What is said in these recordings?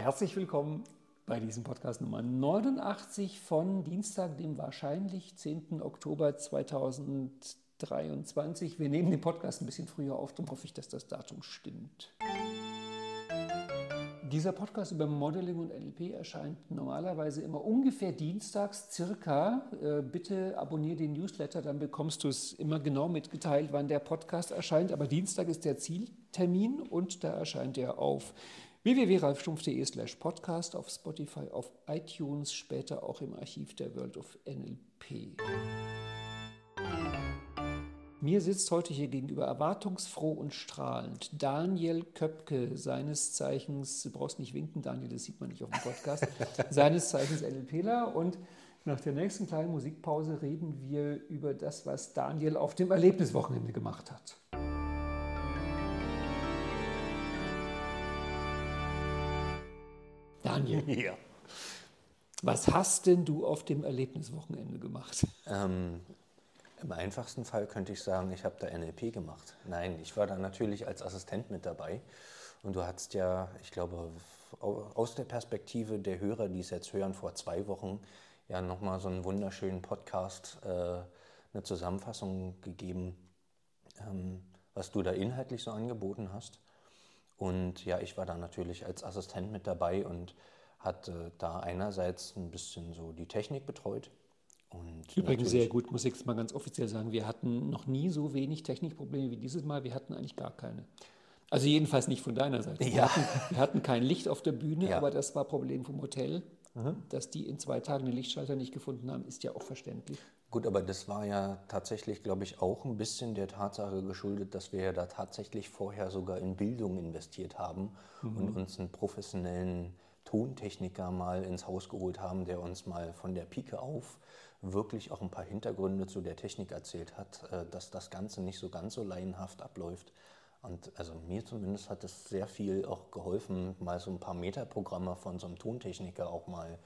Herzlich willkommen bei diesem Podcast Nummer 89 von Dienstag, dem wahrscheinlich 10. Oktober 2023. Wir nehmen den Podcast ein bisschen früher auf, darum hoffe ich, dass das Datum stimmt. Dieser Podcast über Modeling und NLP erscheint normalerweise immer ungefähr dienstags circa. Äh, bitte abonniere den Newsletter, dann bekommst du es immer genau mitgeteilt, wann der Podcast erscheint. Aber Dienstag ist der Zieltermin und da erscheint er auf www.ralfstumpf.de slash podcast, auf Spotify, auf iTunes, später auch im Archiv der World of NLP. Mir sitzt heute hier gegenüber erwartungsfroh und strahlend Daniel Köpke, seines Zeichens, du brauchst nicht winken, Daniel, das sieht man nicht auf dem Podcast, seines Zeichens NLPler. Und nach der nächsten kleinen Musikpause reden wir über das, was Daniel auf dem Erlebniswochenende gemacht hat. Daniel. Ja. Was hast denn du auf dem Erlebniswochenende gemacht? Ähm, im einfachsten Fall könnte ich sagen, ich habe da NLP gemacht. Nein, ich war da natürlich als Assistent mit dabei. Und du hattest ja, ich glaube, aus der Perspektive der Hörer, die es jetzt hören, vor zwei Wochen ja nochmal so einen wunderschönen Podcast, äh, eine Zusammenfassung gegeben, ähm, was du da inhaltlich so angeboten hast. Und ja, ich war da natürlich als Assistent mit dabei und hatte da einerseits ein bisschen so die Technik betreut und Übrigens sehr gut, muss ich jetzt mal ganz offiziell sagen. Wir hatten noch nie so wenig Technikprobleme wie dieses Mal. Wir hatten eigentlich gar keine. Also jedenfalls nicht von deiner Seite. Ja. Wir, hatten, wir, hatten, kein Licht auf der Bühne, ja. aber das war Problem vom Hotel. Mhm. Dass die in zwei Tagen den Lichtschalter nicht gefunden haben, ist ja auch verständlich. Gut, aber das war ja tatsächlich, glaube ich, auch ein bisschen der Tatsache geschuldet, dass wir ja da tatsächlich vorher sogar in Bildung investiert haben mhm. und uns einen professionellen Tontechniker mal ins Haus geholt haben, der uns mal von der Pike auf wirklich auch ein paar Hintergründe zu der Technik erzählt hat, äh, dass das Ganze nicht so ganz so laienhaft abläuft. Und also mir zumindest hat es sehr viel auch geholfen, mal so ein paar Metaprogramme von so einem Tontechniker auch mal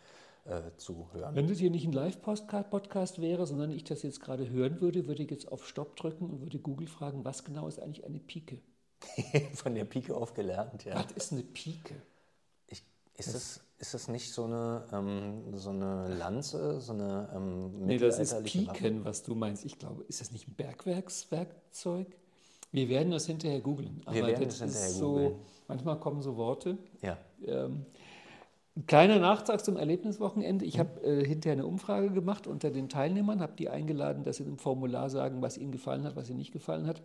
äh, zu hören. Wenn das hier nicht ein Live-Podcast wäre, sondern ich das jetzt gerade hören würde, würde ich jetzt auf Stopp drücken und würde Google fragen, was genau ist eigentlich eine Pike? von der Pike auf gelernt, ja. Was ist eine Pike? Ist das, ist das nicht so eine, ähm, so eine Lanze, so eine ähm, Nee, das ist Piken, Waffe? was du meinst. Ich glaube, ist das nicht ein Bergwerkswerkzeug? Wir werden das hinterher googeln. Wir werden das, das hinterher googeln. So, manchmal kommen so Worte. Ja. Ähm, kleiner Nachtrag zum Erlebniswochenende. Ich mhm. habe äh, hinterher eine Umfrage gemacht unter den Teilnehmern, habe die eingeladen, dass sie im Formular sagen, was ihnen gefallen hat, was ihnen nicht gefallen hat.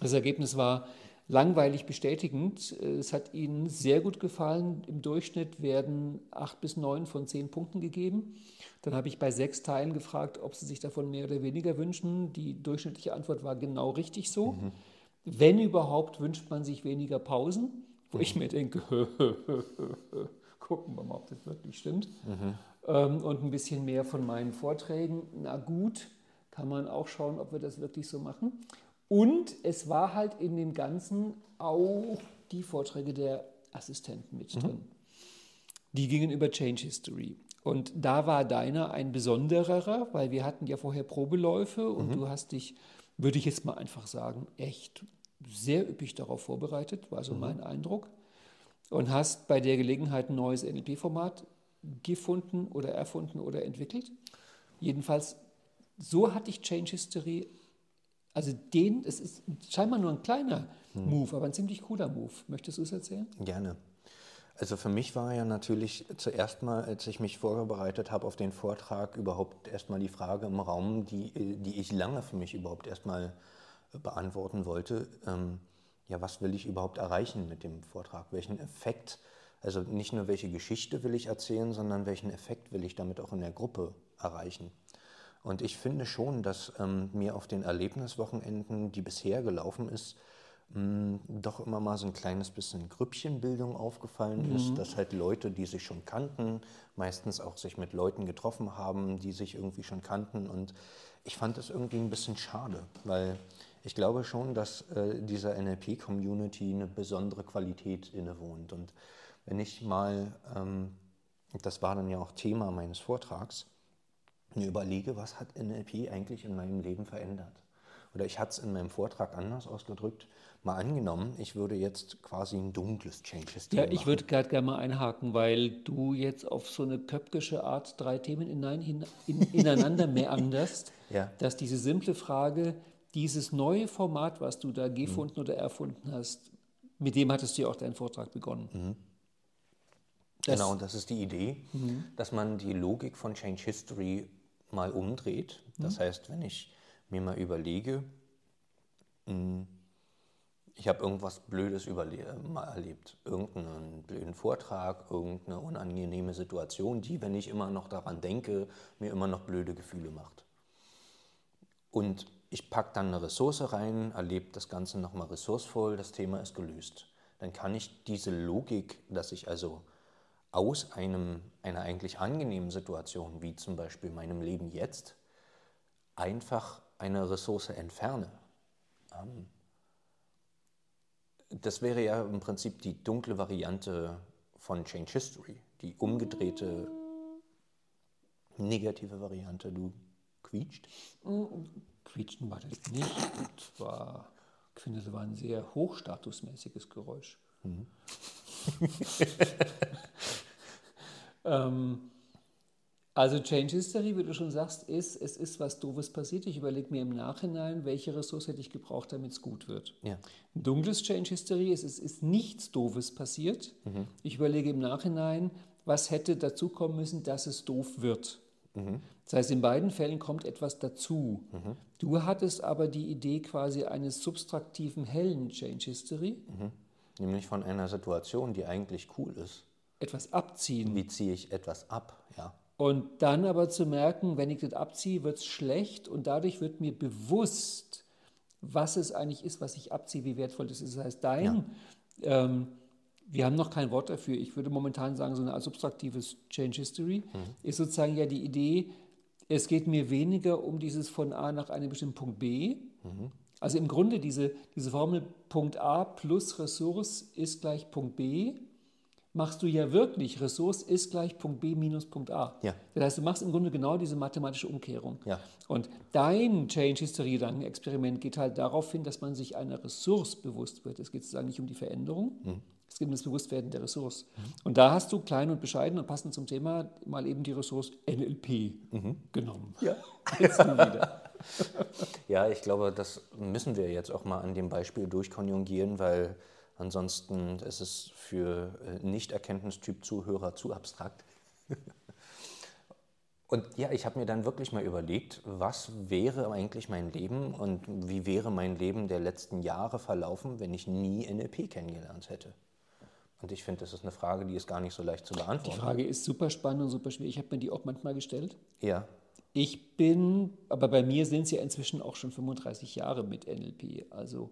Das Ergebnis war langweilig bestätigend. Es hat Ihnen sehr gut gefallen. Im Durchschnitt werden acht bis neun von zehn Punkten gegeben. Dann habe ich bei sechs Teilen gefragt, ob Sie sich davon mehr oder weniger wünschen. Die durchschnittliche Antwort war genau richtig so. Mhm. Wenn überhaupt, wünscht man sich weniger Pausen, wo mhm. ich mir denke, gucken wir mal, ob das wirklich stimmt. Mhm. Ähm, und ein bisschen mehr von meinen Vorträgen. Na gut, kann man auch schauen, ob wir das wirklich so machen. Und es war halt in dem Ganzen auch die Vorträge der Assistenten mit mhm. drin. Die gingen über Change History. Und da war deiner ein besonderer, weil wir hatten ja vorher Probeläufe und mhm. du hast dich, würde ich jetzt mal einfach sagen, echt sehr üppig darauf vorbereitet, war so mhm. mein Eindruck. Und hast bei der Gelegenheit ein neues NLP-Format gefunden oder erfunden oder entwickelt. Jedenfalls, so hatte ich Change History also den, es ist scheinbar nur ein kleiner hm. Move, aber ein ziemlich cooler Move. Möchtest du es erzählen? Gerne. Also für mich war ja natürlich zuerst mal, als ich mich vorbereitet habe auf den Vortrag, überhaupt erstmal die Frage im Raum, die, die ich lange für mich überhaupt erstmal beantworten wollte. Ähm, ja, was will ich überhaupt erreichen mit dem Vortrag? Welchen Effekt, also nicht nur welche Geschichte will ich erzählen, sondern welchen Effekt will ich damit auch in der Gruppe erreichen? Und ich finde schon, dass ähm, mir auf den Erlebniswochenenden, die bisher gelaufen ist, mh, mm, doch immer mal so ein kleines bisschen Grüppchenbildung aufgefallen mhm. ist, dass halt Leute, die sich schon kannten, meistens auch sich mit Leuten getroffen haben, die sich irgendwie schon kannten. Und ich fand das irgendwie ein bisschen schade, weil ich glaube schon, dass äh, dieser NLP-Community eine besondere Qualität innewohnt. Und wenn ich mal, ähm, das war dann ja auch Thema meines Vortrags, mir überlege, was hat NLP eigentlich in meinem Leben verändert. Oder ich hatte es in meinem Vortrag anders ausgedrückt. mal angenommen, ich würde jetzt quasi ein dunkles Change History Ja, ich würde gerade gerne mal einhaken, weil du jetzt auf so eine köpkische Art drei Themen inein, in, in, ineinander meanderst, Ja. dass diese simple Frage, dieses neue Format, was du da gefunden oder erfunden hast, mit dem hattest du ja auch deinen Vortrag begonnen. Das- Mhm. Genau, und das ist die Idee, dass man die Logik von Change History mal umdreht. Das heißt, wenn ich mir mal überlege, mh, ich habe irgendwas Blödes überle mal erlebt, irgendeinen blöden Vortrag, irgendeine unangenehme Situation, die, wenn ich immer noch daran denke, mir immer noch blöde Gefühle macht. Und ich packe dann eine Ressource rein, erlebe das Ganze nochmal ressourcevoll, das Thema ist gelöst. Dann kann ich diese Logik, dass ich also aus einem, einer eigentlich angenehmen Situation, wie zum Beispiel meinem Leben jetzt, einfach eine Ressource entferne. Ähm, das wäre ja im Prinzip die dunkle Variante von Change History, die umgedrehte negative Variante. Du quietscht. Quietschen war das nicht. Das war, ich finde, das war ein sehr hochstatusmäßiges Geräusch. ähm, also Change History, wie du schon sagst, ist, es ist was Doofes passiert. Ich überlege mir im Nachhinein, welche Ressource hätte ich gebraucht, damit es gut wird. Ja. Ein dunkles Change History ist, es ist nichts Doofes passiert. Ich überlege im Nachhinein, was hätte dazu kommen müssen, dass es doof wird. Das heißt, in beiden Fällen kommt etwas dazu. Du hattest aber die Idee quasi eines subtraktiven, hellen Change History, Nämlich von einer Situation, die eigentlich cool ist. Etwas abziehen. Wie ziehe ich etwas ab? Ja. Und dann aber zu merken, wenn ich das abziehe, wird es schlecht und dadurch wird mir bewusst, was es eigentlich ist, was ich abziehe, wie wertvoll das ist. Das heißt, dein, ähm, wir haben noch kein Wort dafür, ich würde momentan sagen, so eine subtraktives Change History, ist sozusagen ja die Idee, es geht mir weniger um dieses von A nach einem bestimmten Punkt B. Also im Grunde diese, diese Formel Punkt A plus Ressource ist gleich Punkt B, machst du ja wirklich, Ressource ist gleich Punkt B minus Punkt A. Ja. Das heißt, du machst im Grunde genau diese mathematische Umkehrung. Ja. Und dein Change History Gedankenexperiment geht halt darauf hin, dass man sich einer Ressource bewusst wird. Es geht sozusagen nicht um die Veränderung, es geht um das Bewusstwerden der Ressource. Und da hast du klein und bescheiden und passend zum Thema mal eben die Ressource NLP genommen. Ja. Jetzt du wieder. Ja, ich glaube, das müssen wir jetzt auch mal an dem Beispiel durchkonjugieren, weil ansonsten ist es für äh, Nicht-Erkenntnistyp-Zuhörer zu abstrakt. Und ja, ich habe mir dann wirklich mal überlegt, was wäre eigentlich mein Leben und wie wäre mein Leben der letzten Jahre verlaufen, wenn ich nie NLP kennengelernt hätte. Und ich finde, das ist eine Frage, die ist gar nicht so leicht zu Die beantworten. Frage ist super spannend und super schwer. Ich habe mir die auch manchmal gestellt. Ja, Ich bin, aber bei mir sind es ja inzwischen auch schon 35 Jahre mit NLP. Also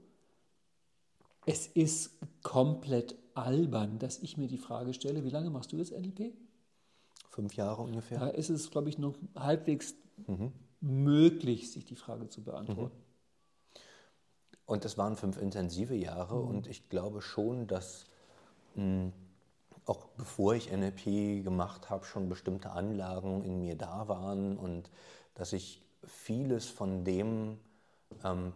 es ist komplett albern, dass ich mir die Frage stelle, wie lange machst du jetzt NLP? fünf Jahre ungefähr. Da ist es, glaube ich, noch halbwegs möglich, sich die Frage zu beantworten. Und es waren fünf intensive Jahre und ich glaube schon, dass mh, auch bevor ich NLP gemacht habe, schon bestimmte Anlagen in mir da waren und dass ich vieles von dem,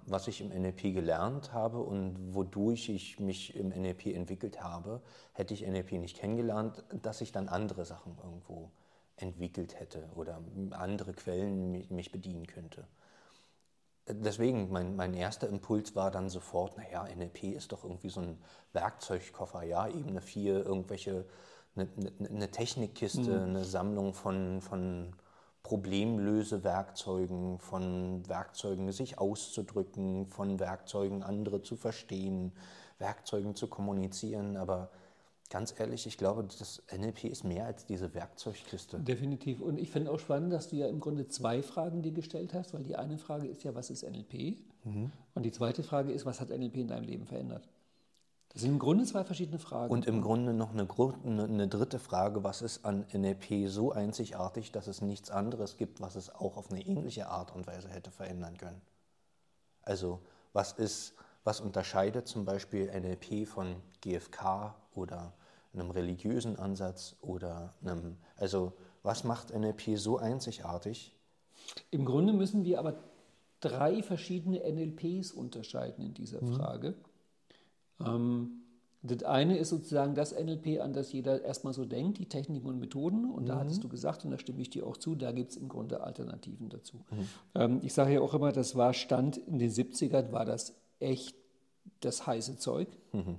was ich im NLP gelernt habe und wodurch ich mich im NLP entwickelt habe, hätte ich NLP nicht kennengelernt, dass ich dann andere Sachen irgendwo entwickelt hätte oder andere Quellen mich, bedienen könnte. Deswegen, mein, mein erster Impuls war dann sofort, naja, NLP ist doch irgendwie so ein Werkzeugkoffer, ja, Ebene 4, irgendwelche, eine, eine, eine Technikkiste, eine Sammlung von, von Problemlösewerkzeugen, von Werkzeugen, sich auszudrücken, von Werkzeugen, andere zu verstehen, Werkzeugen zu kommunizieren. Aber ganz ehrlich, ich glaube, das NLP ist mehr als diese Werkzeugkiste. Definitiv. Und ich finde auch spannend, dass du ja im Grunde zwei Fragen dir gestellt hast, weil die eine Frage ist ja, was ist NLP? Und die zweite Frage ist, was hat NLP in deinem Leben verändert? Das sind im Grunde zwei verschiedene Fragen. Und im Grunde noch eine, eine, dritte Frage, was ist an NLP so einzigartig, dass es nichts anderes gibt, was es auch auf eine ähnliche Art und Weise hätte verändern können? Also was ist, was unterscheidet zum Beispiel NLP von GFK oder einem religiösen Ansatz oder einem, also was macht NLP so einzigartig? Im Grunde müssen wir aber drei verschiedene NLPs unterscheiden in dieser Frage. Ähm, das eine ist sozusagen das NLP, an das jeder erstmal so denkt, die Techniken und Methoden. Und mhm. da hattest du gesagt, und da stimme ich dir auch zu, da gibt es im Grunde Alternativen dazu. Mhm. Ähm, ich sage ja auch immer, das war Stand in den 70ern, war das echt das heiße Zeug. Mhm.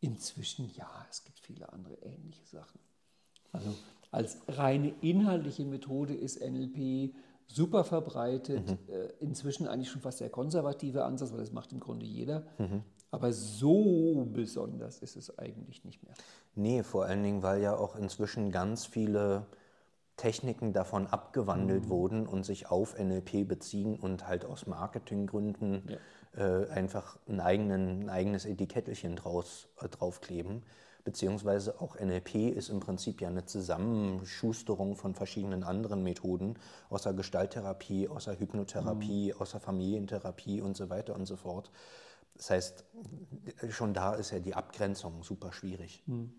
Inzwischen ja, es gibt viele andere ähnliche Sachen. Also als reine inhaltliche Methode ist NLP super verbreitet. Mhm. Äh, inzwischen eigentlich schon fast der konservative Ansatz, weil das macht im Grunde jeder. Mhm. Aber so besonders ist es eigentlich nicht mehr. Nee, vor allen Dingen, weil ja auch inzwischen ganz viele Techniken davon abgewandelt mhm. wurden und sich auf NLP beziehen und halt aus Marketinggründen ja. äh, einfach ein, eigenen, ein eigenes Etikettelchen draus, äh, draufkleben beziehungsweise auch NLP ist im Prinzip ja eine Zusammenschusterung von verschiedenen anderen Methoden, außer Gestalttherapie, außer Hypnotherapie, mhm. außer Familientherapie und so weiter und so fort. Das heißt, schon da ist ja die Abgrenzung super schwierig. Mhm.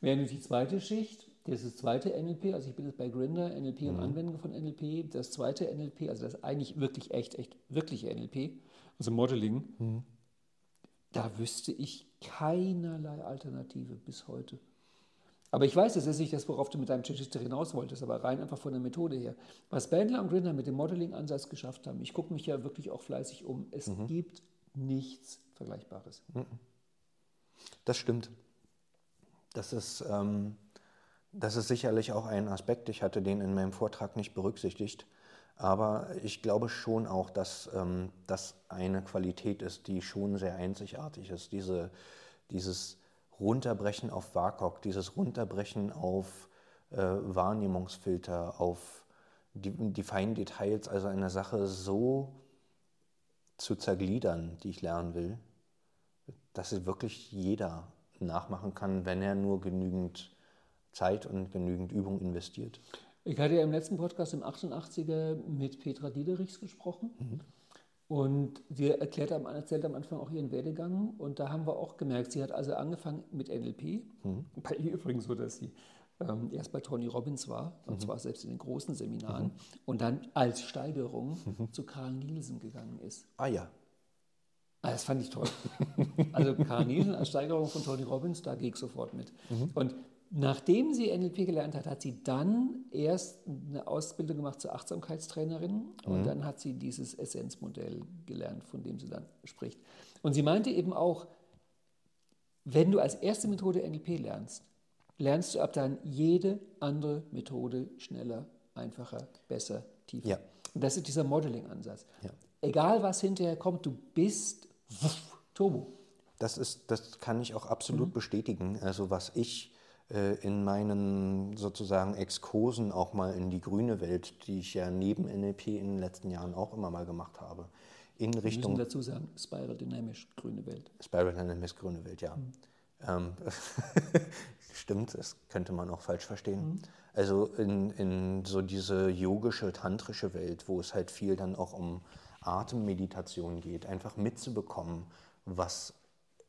Während die zweite Schicht, das ist das zweite NLP, also ich bin jetzt bei Grinder, NLP mhm. und Anwendung von NLP, das zweite NLP, also das eigentlich wirklich echt, echt wirkliche NLP, also Modeling, mhm. da wüsste ich keinerlei Alternative bis heute. Aber ich weiß, das ist nicht das, worauf du mit deinem Chichester hinaus wolltest, aber rein einfach von der Methode her. Was Bandler und Grinder mit dem Modeling-Ansatz geschafft haben, ich gucke mich ja wirklich auch fleißig um, es mhm. gibt nichts Vergleichbares. Mhm. Das stimmt. Das ist, ähm, das ist sicherlich auch ein Aspekt, ich hatte den in meinem Vortrag nicht berücksichtigt. Aber ich glaube schon auch, dass ähm, das eine Qualität ist, die schon sehr einzigartig ist. Diese, dieses Runterbrechen auf WAKOK, dieses Runterbrechen auf äh, Wahrnehmungsfilter, auf die, die feinen Details, also eine Sache so zu zergliedern, die ich lernen will, dass sie wirklich jeder nachmachen kann, wenn er nur genügend Zeit und genügend Übung investiert. Ich hatte ja im letzten Podcast im 88er mit Petra Diederichs gesprochen. Mhm. Und sie erklärt am, erzählt am Anfang auch ihren Werdegang. Und da haben wir auch gemerkt, sie hat also angefangen mit NLP. Mhm. Bei ihr übrigens so, dass sie ähm, erst bei Tony Robbins war, und mhm. zwar selbst in den großen Seminaren, mhm. und dann als Steigerung mhm. zu Karl Nielsen gegangen ist. Ah ja. Ah, das fand ich toll. also Karl Nielsen als Steigerung von Tony Robbins, da gehe ich sofort mit. Mhm. Und Nachdem sie NLP gelernt hat, hat sie dann erst eine Ausbildung gemacht zur Achtsamkeitstrainerin und mhm. dann hat sie dieses Essenzmodell gelernt, von dem sie dann spricht. Und sie meinte eben auch, wenn du als erste Methode NLP lernst, lernst du ab dann jede andere Methode schneller, einfacher, besser, tiefer. Ja. Und das ist dieser Modeling-Ansatz. Ja. Egal was hinterher kommt, du bist wuff, Turbo. Das, ist, das kann ich auch absolut mhm. bestätigen. Also was ich äh, in meinen sozusagen Exkursen auch mal in die grüne Welt, die ich ja neben NLP in den letzten Jahren auch immer mal gemacht habe. In Wir Richtung. müssen dazu sagen, Spiral Dynamics grüne Welt. Spiral Dynamics grüne Welt, ja. Mhm. Ähm, stimmt, das könnte man auch falsch verstehen. Mhm. Also in, in so diese yogische, tantrische Welt, wo es halt viel dann auch um Atemmeditation geht, einfach mitzubekommen, was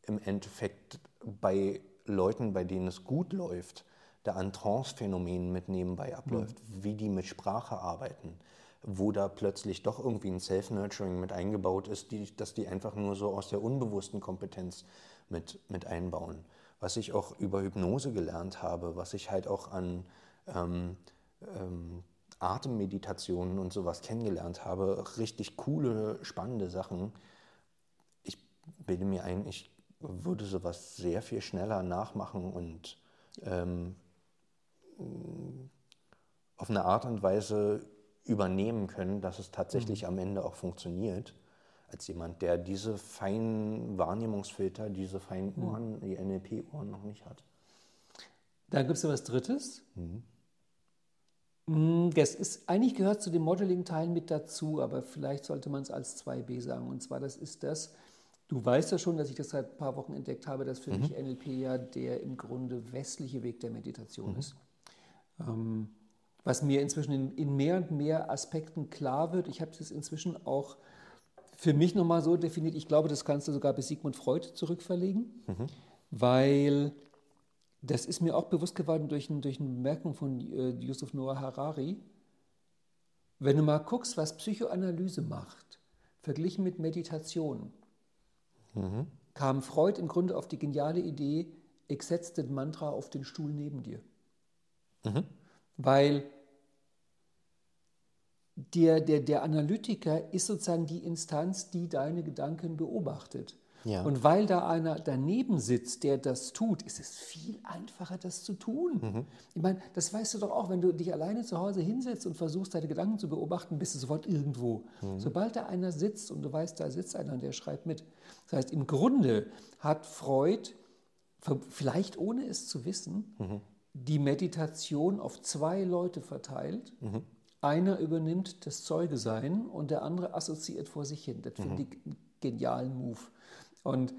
im Endeffekt bei Leuten, bei denen es gut läuft, da an Trance-Phänomenen mit nebenbei abläuft, mhm. wie die mit Sprache arbeiten, wo da plötzlich doch irgendwie ein Self-Nurturing mit eingebaut ist, die, dass die einfach nur so aus der unbewussten Kompetenz mit, mit einbauen. Was ich auch über Hypnose gelernt habe, was ich halt auch an ähm, ähm, Atemmeditationen und sowas kennengelernt habe, richtig coole, spannende Sachen. Ich bilde mir ein, ich würde sowas sehr viel schneller nachmachen und ähm, auf eine Art und Weise übernehmen können, dass es tatsächlich mhm. am Ende auch funktioniert, als jemand, der diese feinen Wahrnehmungsfilter, diese feinen mhm. Ohren, die NLP-Ohren noch nicht hat. Dann gibt es ja was Drittes. Mhm. Mm, das ist, eigentlich gehört zu dem Modeling-Teil mit dazu, aber vielleicht sollte man es als 2b sagen. Und zwar, das ist das, Du weißt ja schon, dass ich das seit ein paar Wochen entdeckt habe, dass für mhm. mich NLP ja der im Grunde westliche Weg der Meditation mhm. ist. Ähm, was mir inzwischen in, in, mehr und mehr Aspekten klar wird. Ich habe es inzwischen auch für mich nochmal so definiert, ich glaube, das kannst du sogar bis Sigmund Freud zurückverlegen, mhm. weil das ist mir auch bewusst geworden durch, durch eine Bemerkung von äh, Yusuf Noah Harari. Wenn du mal guckst, was Psychoanalyse macht, verglichen mit Meditation, Mhm. kam Freud im Grunde auf die geniale Idee, ich setze den Mantra auf den Stuhl neben dir. Mhm. Weil der, der, der Analytiker ist sozusagen die Instanz, die deine Gedanken beobachtet. Ja. Und weil da einer daneben sitzt, der das tut, ist es viel einfacher, das zu tun. Mhm. Ich meine, das weißt du doch auch, wenn du dich alleine zu Hause hinsetzt und versuchst, deine Gedanken zu beobachten, bist du sofort irgendwo. Mhm. Sobald da einer sitzt und du weißt, da sitzt einer und der schreibt mit. Das heißt, im Grunde hat Freud, vielleicht ohne es zu wissen, mhm. die Meditation auf zwei Leute verteilt. Einer übernimmt das Zeugesein und der andere assoziiert vor sich hin. Das finde mhm. ich einen genialen Move. Und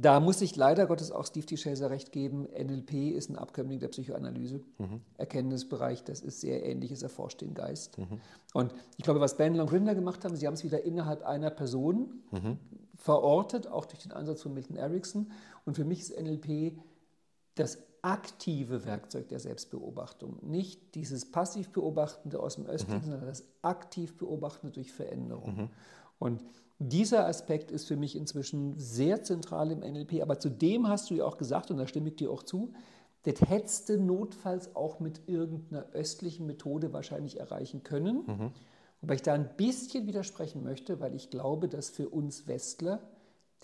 da muss ich leider Gottes auch Steve T. Chaser recht geben. NLP ist ein Abkömmling der Psychoanalyse. Mhm. Erkenntnisbereich, das ist sehr ähnliches Erforscht den Geist. Mhm. Und ich glaube, was Bandler und Grinder gemacht haben, sie haben es wieder innerhalb einer Person mhm. verortet, auch durch den Ansatz von Milton Erickson. Und für mich ist NLP das aktive Werkzeug der Selbstbeobachtung. Nicht dieses passiv Beobachtende aus dem Östlichen, mhm. sondern das aktiv Beobachtende durch Veränderung. Mhm. Und dieser Aspekt ist für mich inzwischen sehr zentral im NLP. Aber zudem hast du ja auch gesagt, und da stimme ich dir auch zu, das hättest du notfalls auch mit irgendeiner östlichen Methode wahrscheinlich erreichen können. Mhm. Wobei ich da ein bisschen widersprechen möchte, weil ich glaube, dass für uns Westler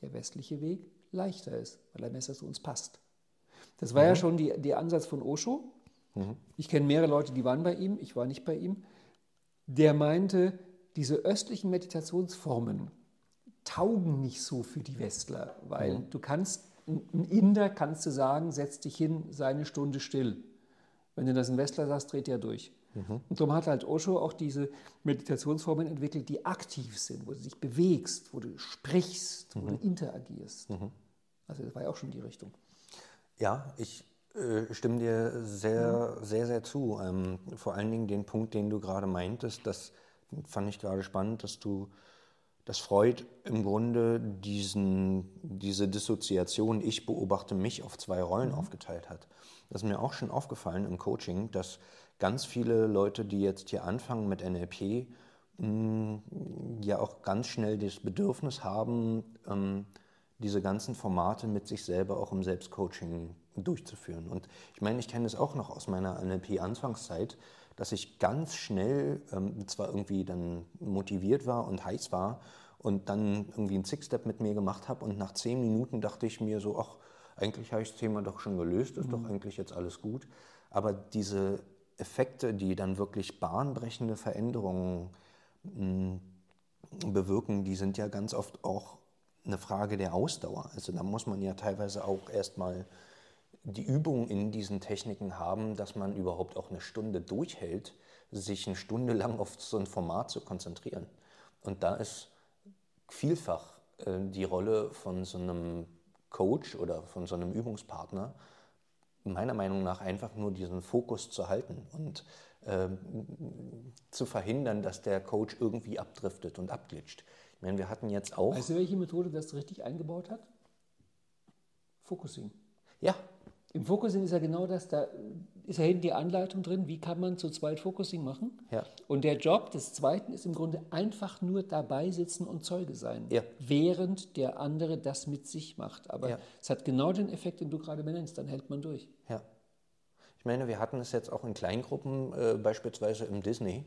der westliche Weg leichter ist, weil er besser zu uns passt. Das war mhm. ja schon die, der Ansatz von Osho. Mhm. Ich kenne mehrere Leute, die waren bei ihm, ich war nicht bei ihm. Der meinte, diese östlichen Meditationsformen taugen nicht so für die Westler, weil mhm. du kannst, ein Inder kannst du sagen, setz dich hin, sei eine Stunde still. Wenn du das ein Westler sagst, dreht er durch. Mhm. Und darum hat halt Osho auch diese Meditationsformen entwickelt, die aktiv sind, wo du dich bewegst, wo du sprichst, wo mhm. du interagierst. Mhm. Also das war ja auch schon die Richtung. Ja, ich äh, stimme dir sehr, mhm. sehr, sehr zu. Ähm, vor allen Dingen den Punkt, den du gerade meintest, das fand ich gerade spannend, dass du, dass Freud im Grunde diesen, diese Dissoziation, ich beobachte mich auf zwei Rollen mhm. aufgeteilt hat. Das ist mir auch schon aufgefallen im Coaching, dass ganz viele Leute, die jetzt hier anfangen mit NLP, mh, ja auch ganz schnell das Bedürfnis haben, ähm, diese ganzen Formate mit sich selber auch im Selbstcoaching durchzuführen. Und ich meine, ich kenne es auch noch aus meiner NLP-Anfangszeit, dass ich ganz schnell ähm, zwar irgendwie dann motiviert war und heiß war und dann irgendwie einen Six-Step mit mir gemacht habe und nach zehn Minuten dachte ich mir so, ach, eigentlich habe ich das Thema doch schon gelöst, ist mhm. doch eigentlich jetzt alles gut. Aber diese Effekte, die dann wirklich bahnbrechende Veränderungen mh, hm, bewirken, die sind ja ganz oft auch eine Frage der Ausdauer. Also da muss man ja teilweise auch erstmal die Übung in diesen Techniken haben, dass man überhaupt auch eine Stunde durchhält, sich eine Stunde lang auf so ein Format zu konzentrieren. Und da ist vielfach äh, die Rolle von so einem Coach oder von so einem Übungspartner meiner Meinung nach einfach nur diesen Fokus zu halten und äh, zu verhindern, dass der Coach irgendwie abdriftet und abglitscht. Meine, wir hatten jetzt auch. Weißt du, welche Methode das richtig eingebaut hat? Focusing. Ja, im Focusing ist ja genau das, da ist ja hinten die Anleitung drin, wie kann man zu zweit Focusing machen. Ja. Und der Job des Zweiten ist im Grunde einfach nur dabei sitzen und Zeuge sein, ja. während der andere das mit sich macht. Aber ja. es hat genau den Effekt, den du gerade benennst, dann hält man durch. Ja. Ich meine, wir hatten es jetzt auch in Kleingruppen, äh, beispielsweise im Disney,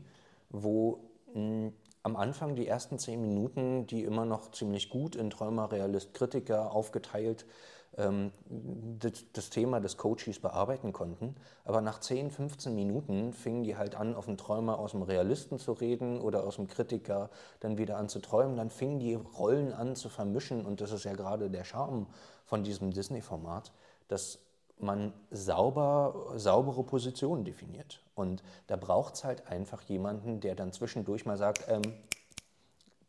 wo mh, am Anfang die ersten zehn Minuten, die immer noch ziemlich gut in Träumer, Realist, Kritiker aufgeteilt ähm, das, das, Thema des Coaches bearbeiten konnten. Aber nach 10, 15 Minuten fingen die halt an, auf den Träumer aus dem Realisten zu reden oder aus dem Kritiker dann wieder an zu träumen. Dann fingen die Rollen an zu vermischen und das ist ja gerade der Charme von diesem Disney-Format, dass man sauber, saubere Positionen definiert. Und da braucht es halt einfach jemanden, der dann zwischendurch mal sagt, ähm,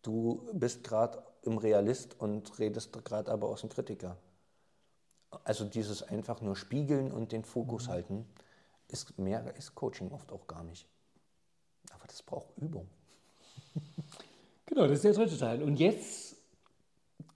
du bist gerade im Realist und redest gerade aber aus dem Kritiker. Also dieses einfach nur spiegeln und den Fokus mhm. halten, ist mehr ist Coaching oft auch gar nicht. Aber das braucht Übung. Genau, das ist der dritte Teil. Und jetzt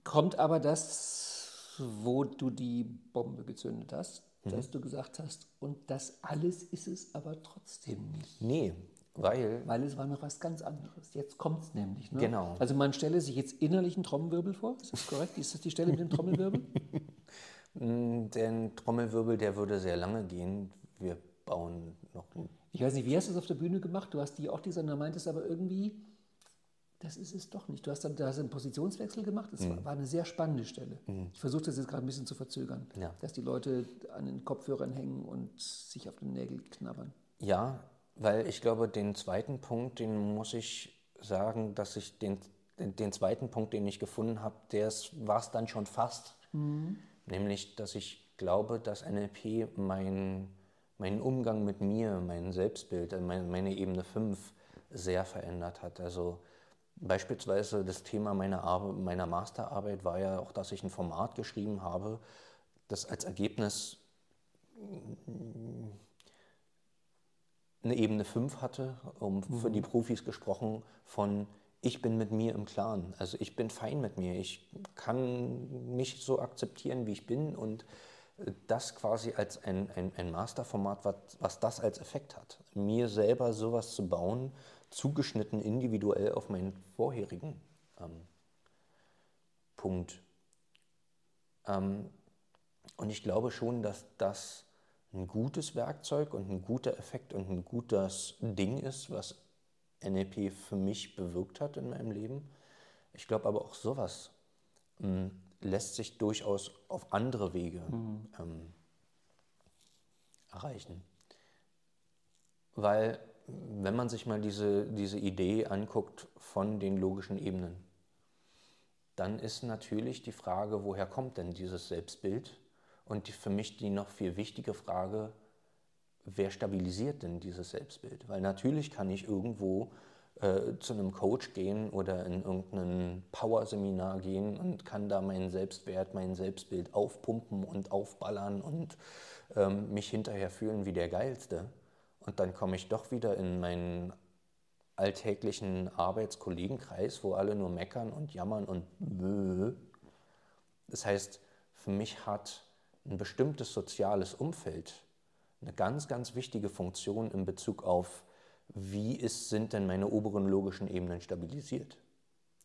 kommt aber das, wo du die Bombe gezündet hast, mhm. dass du gesagt hast, und das alles ist es aber trotzdem nicht. Nee, Weil, Weil es war noch was ganz anderes. Jetzt kommt es nämlich. Ne? Genau. Also man stelle sich jetzt innerlich einen Trommelwirbel vor. Ist das korrekt? Ist das die Stelle mit dem Trommelwirbel? mh, der Trommelwirbel, der würde sehr lange gehen. Wir bauen noch Ich weiß nicht, wie hast du es auf der Bühne gemacht? Du hast die auch dieser, da meintest aber irgendwie, das ist es doch nicht. Du hast dann da einen Positionswechsel gemacht. Es war, war eine sehr spannende Stelle. Ich versuche das jetzt gerade ein bisschen zu verzögern, Ja. dass die Leute an den Kopfhörern hängen und sich auf den Nägel knabbern. Ja, weil ich glaube, den zweiten Punkt, den muss ich sagen, dass ich den, den, den zweiten Punkt, den ich gefunden habe, der war es dann schon fast. Nämlich, dass ich glaube, dass NLP mein, meinen Umgang mit mir, mein Selbstbild, äh, mein, meine Ebene 5 sehr verändert hat. Also beispielsweise das Thema meiner, meiner Masterarbeit war ja auch, dass ich ein Format geschrieben habe, das als Ergebnis eine Ebene 5 hatte, um für die Profis gesprochen, von ich bin mit mir im Klaren. Also ich bin fein mit mir. Ich kann mich so akzeptieren, wie ich bin und das quasi als ein, ein, ein Masterformat, was, was das als Effekt hat. Mir selber sowas zu bauen, zugeschnitten individuell auf meinen vorherigen ähm, Punkt. Ähm, und ich glaube schon, dass das ein gutes Werkzeug und ein guter Effekt und ein gutes Ding ist, was NLP für mich bewirkt hat in meinem Leben. Ich glaube aber auch sowas mh, lässt sich durchaus auf andere Wege ähm, erreichen. Weil wenn man sich mal diese, diese Idee anguckt von den logischen Ebenen, dann ist natürlich die Frage, woher kommt denn dieses Selbstbild? Und die, für mich die noch viel wichtige Frage, wer stabilisiert denn dieses Selbstbild? Weil natürlich kann ich irgendwo äh, zu einem Coach gehen oder in irgendein Power-Seminar gehen und kann da meinen Selbstwert, mein Selbstbild aufpumpen und aufballern und ähm, mich hinterher fühlen wie der Geilste. Und dann komme ich doch wieder in meinen alltäglichen Arbeitskollegenkreis, wo alle nur meckern und jammern und bö. Das heißt, für mich hat ein bestimmtes soziales Umfeld eine ganz, ganz wichtige Funktion in Bezug auf, wie ist, sind denn meine oberen logischen Ebenen stabilisiert.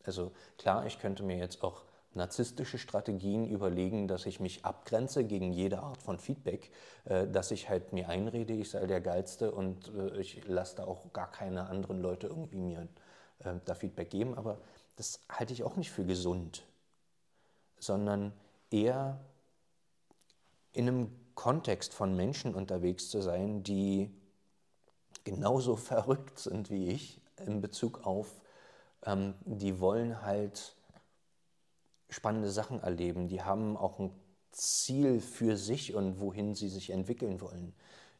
Also klar, ich könnte mir jetzt auch narzisstische Strategien überlegen, dass ich mich abgrenze gegen jede Art von Feedback, äh, dass ich halt mir einrede, ich sei der Geilste und äh, ich lasse da auch gar keine anderen Leute irgendwie mir äh, da Feedback geben. Aber das halte ich auch nicht für gesund, sondern eher in einem Kontext von Menschen unterwegs zu sein, die genauso verrückt sind wie ich in Bezug auf, ähm, die wollen halt spannende Sachen erleben, die haben auch ein Ziel für sich und wohin sie sich entwickeln wollen.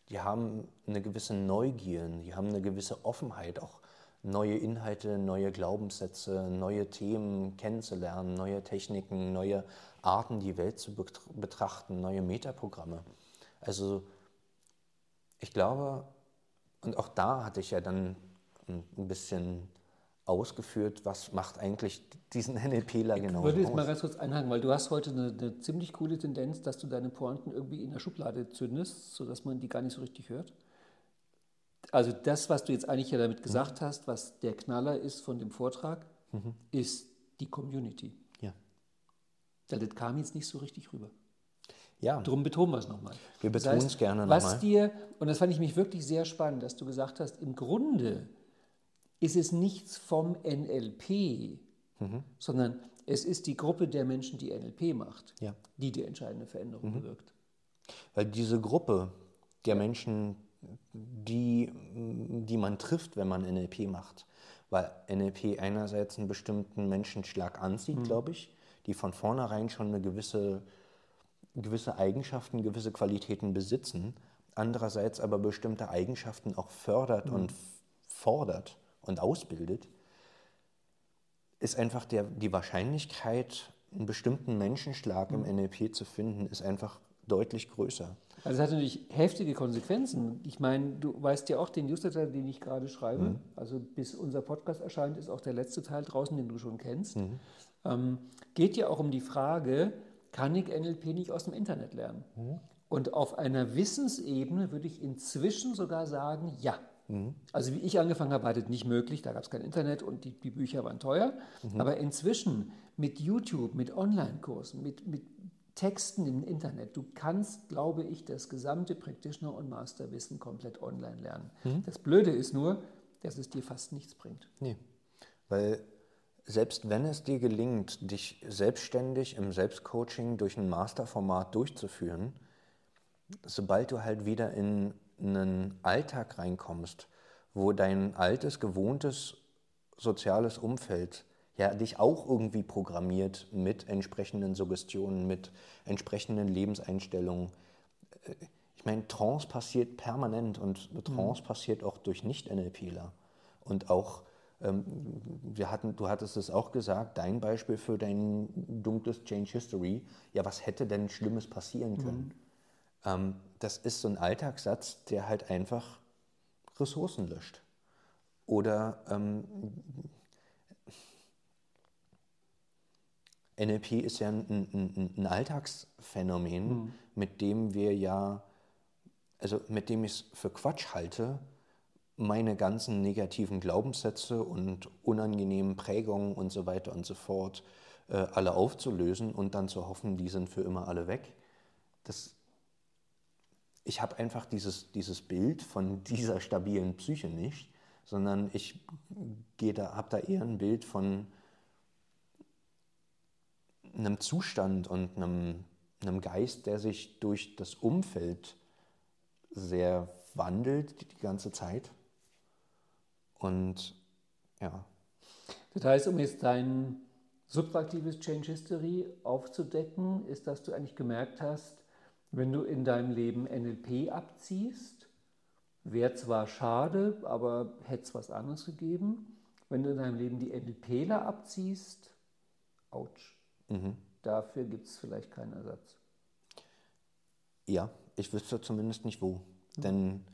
Die haben eine gewisse Neugier, die haben eine gewisse Offenheit, auch neue Inhalte, neue Glaubenssätze, neue Themen kennenzulernen, neue Techniken, neue Arten, die Welt zu betrachten, neue Metaprogramme. Also ich glaube, und auch da hatte ich ja dann ein bisschen ausgeführt, was macht eigentlich diesen NLPler genau Ich würde jetzt mal ganz kurz einhaken, weil du hast heute eine, eine ziemlich coole Tendenz, dass du deine Pointen irgendwie in der Schublade zündest, sodass man die gar nicht so richtig hört. Also das, was du jetzt eigentlich ja damit gesagt hast, was der Knaller ist von dem Vortrag, ist die Community. Ja. Das kam jetzt nicht so richtig rüber. ja, Darum betonen wir es nochmal. Wir Das betonen heißt, es gerne Was nochmal. dir, und das fand ich mich wirklich sehr spannend, dass du gesagt hast, im Grunde ist es nichts vom NLP, Mhm. sondern es ist die Gruppe der Menschen, die NLP macht, Ja. die die entscheidende Veränderung Mhm. bewirkt. Weil diese Gruppe der Menschen, die, die man trifft, wenn man NLP macht, weil NLP einerseits einen bestimmten Menschenschlag anzieht, glaube ich, die von vornherein schon eine gewisse, gewisse Eigenschaften, gewisse Qualitäten besitzen, andererseits aber bestimmte Eigenschaften auch fördert und f- fordert und ausbildet, ist einfach der, die Wahrscheinlichkeit, einen bestimmten Menschenschlag im NLP zu finden, ist einfach deutlich größer. Also es hat natürlich heftige Konsequenzen. Ich meine, du weißt ja auch den Newsletter, den ich gerade schreibe. Mhm. Also bis unser Podcast erscheint, ist auch der letzte Teil draußen, den du schon kennst. Mhm. Ähm, geht ja auch um die Frage, kann ich NLP nicht aus dem Internet lernen? Mhm. Und auf einer Wissensebene würde ich inzwischen sogar sagen, ja. Mhm. Also wie ich angefangen habe, war das nicht möglich, da gab es kein Internet und die, die Bücher waren teuer. Mhm. Aber inzwischen mit YouTube, mit Online-Kursen, mit, mit Texten im Internet, du kannst, glaube ich, das gesamte Practitioner- und Masterwissen komplett online lernen. Mhm. Das Blöde ist nur, dass es dir fast nichts bringt. Nee, weil selbst wenn es dir gelingt, dich selbstständig im Selbstcoaching durch ein Masterformat durchzuführen, sobald du halt wieder in einen Alltag reinkommst, wo dein altes, gewohntes soziales Umfeld ja dich auch irgendwie programmiert mit entsprechenden Suggestionen, mit entsprechenden Lebenseinstellungen. Äh, ich meine, Trance passiert permanent und Trance mhm. passiert auch durch Nicht-NLPler. Und auch, ähm, wir hatten, du hattest es auch gesagt, dein Beispiel für dein dunkles Change History, ja, was hätte denn Schlimmes passieren können? Mhm. Ähm, das ist so ein Alltagssatz, der halt einfach Ressourcen löscht. Oder ähm, NLP ist ja ein, ein, ein Alltagsphänomen, mhm. mit dem wir ja, also mit dem ich es für Quatsch halte, meine ganzen negativen Glaubenssätze und unangenehmen Prägungen und so weiter und so fort äh, alle aufzulösen und dann zu hoffen, die sind für immer alle weg. Das ich habe einfach dieses, dieses Bild von dieser stabilen Psyche nicht, sondern ich da, habe da eher ein Bild von einem Zustand und einem, einem Geist, der sich durch das Umfeld sehr wandelt die ganze Zeit. Und ja. Das heißt, um jetzt dein subtraktives Change History aufzudecken, ist, dass du eigentlich gemerkt hast, wenn du in deinem Leben NLP abziehst, wäre zwar schade, aber hätte es was anderes gegeben. Wenn du in deinem Leben die NLPler abziehst, ouch. Mhm. Dafür gibt es vielleicht keinen Ersatz. Ja, ich wüsste zumindest nicht wo. Mhm. Denn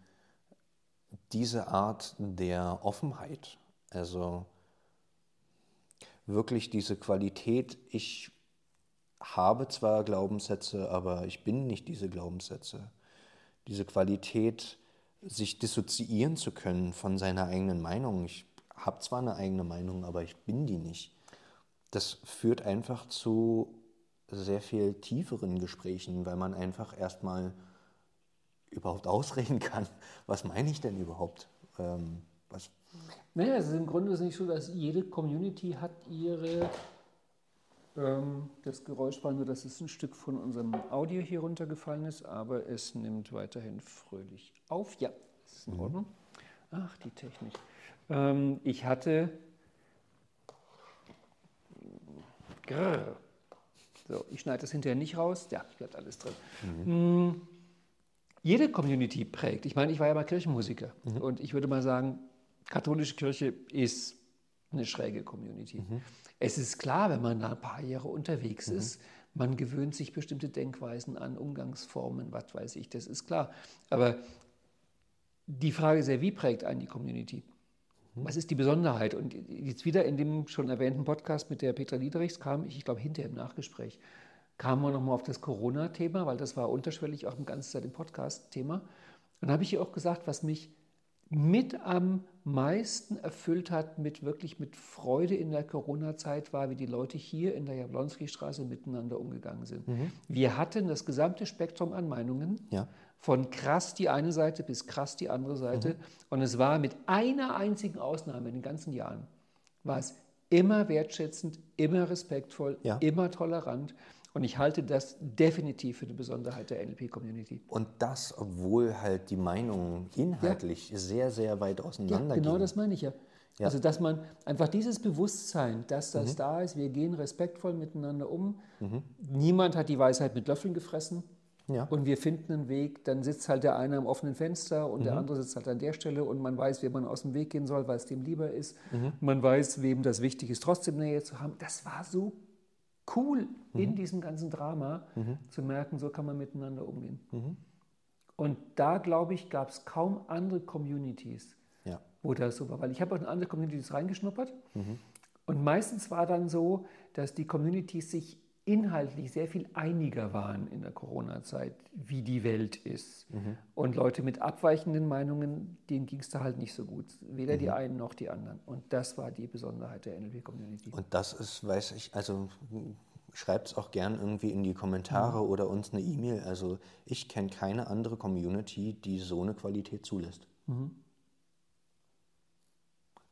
diese Art der Offenheit, also wirklich diese Qualität, ich habe zwar Glaubenssätze, aber ich bin nicht diese Glaubenssätze. Diese Qualität, sich dissoziieren zu können von seiner eigenen Meinung. Ich habe zwar eine eigene Meinung, aber ich bin die nicht. Das führt einfach zu sehr viel tieferen Gesprächen, weil man einfach erstmal überhaupt ausreden kann, was meine ich denn überhaupt? Ähm, was? Naja, es ist im Grunde nicht so, dass jede Community hat ihre das Geräusch war nur, dass es ein Stück von unserem Audio hier runtergefallen ist, aber es nimmt weiterhin fröhlich auf. Ja, ist in mhm. Ordnung. Ach, die Technik. Ähm, ich hatte. Grrr. So, ich schneide das hinterher nicht raus. Ja, bleibt alles drin. Mhm. Mm, jede Community prägt. Ich meine, ich war ja mal Kirchenmusiker mhm. und ich würde mal sagen, katholische Kirche ist eine schräge Community. Mhm. Es ist klar, wenn man da ein paar Jahre unterwegs mhm. ist, man gewöhnt sich bestimmte Denkweisen an, Umgangsformen, was weiß ich, das ist klar. Aber die Frage ist ja, wie prägt einen die Community? Was ist die Besonderheit? Und jetzt wieder in dem schon erwähnten Podcast mit der Petra Liedrichs kam ich, ich glaube, hinterher im Nachgespräch, kamen wir nochmal auf das Corona-Thema, weil das war unterschwellig auch die ganze Zeit im Podcast-Thema. Und habe ich ihr auch gesagt, was mich mit am meisten erfüllt hat, mit wirklich mit Freude in der Corona-Zeit war, wie die Leute hier in der Jablonski-Straße miteinander umgegangen sind. Mhm. Wir hatten das gesamte Spektrum an Meinungen, ja. von krass die eine Seite bis krass die andere Seite. Mhm. Und es war mit einer einzigen Ausnahme in den ganzen Jahren, war es immer wertschätzend, immer respektvoll, ja. immer tolerant. Und ich halte das definitiv für eine Besonderheit der NLP-Community. Und das, obwohl halt die Meinungen inhaltlich ja. sehr, sehr weit auseinander ja, genau das meine ich ja. ja. Also, dass man einfach dieses Bewusstsein, dass das mhm. da ist, wir gehen respektvoll miteinander um. Mhm. Niemand hat die Weisheit mit Löffeln gefressen. Ja. Und wir finden einen Weg, dann sitzt halt der eine am offenen Fenster und mhm. der andere sitzt halt an der Stelle und man weiß, wie man aus dem Weg gehen soll, weil es dem lieber ist. Mhm. Man weiß, wem das wichtig ist, trotzdem Nähe zu haben. Das war so cool mhm. in diesem ganzen Drama mhm. zu merken, so kann man miteinander umgehen. Mhm. Und da, glaube ich, gab es kaum andere Communities, ja. wo das so war. Weil ich habe auch in andere Communities reingeschnuppert. Mhm. Und meistens war dann so, dass die Communities sich inhaltlich sehr viel einiger waren in der Corona-Zeit, wie die Welt ist. Mhm. Und Leute mit abweichenden Meinungen, denen ging es da halt nicht so gut. Weder mhm. die einen noch die anderen. Und das war die Besonderheit der NLP-Community. Und das ist, weiß ich, also schreibt es auch gern irgendwie in die Kommentare mhm. oder uns eine E-Mail. Also ich kenne keine andere Community, die so eine Qualität zulässt. Mhm.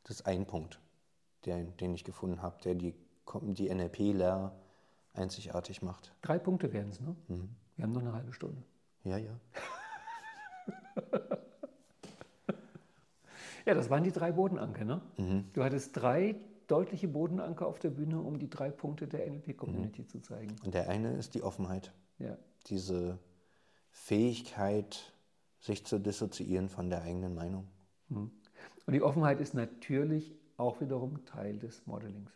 Das ist ein Punkt, der, den ich gefunden habe, der die, die NLP-Lehre einzigartig macht. Drei Punkte werden es, ne? Mhm. Wir haben noch eine halbe Stunde. Ja, ja. ja, das waren die drei Bodenanker, ne? Mhm. Du hattest drei deutliche Bodenanker auf der Bühne, um die drei Punkte der NLP-Community mhm. zu zeigen. Und der eine ist die Offenheit. Ja. Diese Fähigkeit, sich zu dissoziieren von der eigenen Meinung. Mhm. Und die Offenheit ist natürlich auch wiederum Teil des Modellings.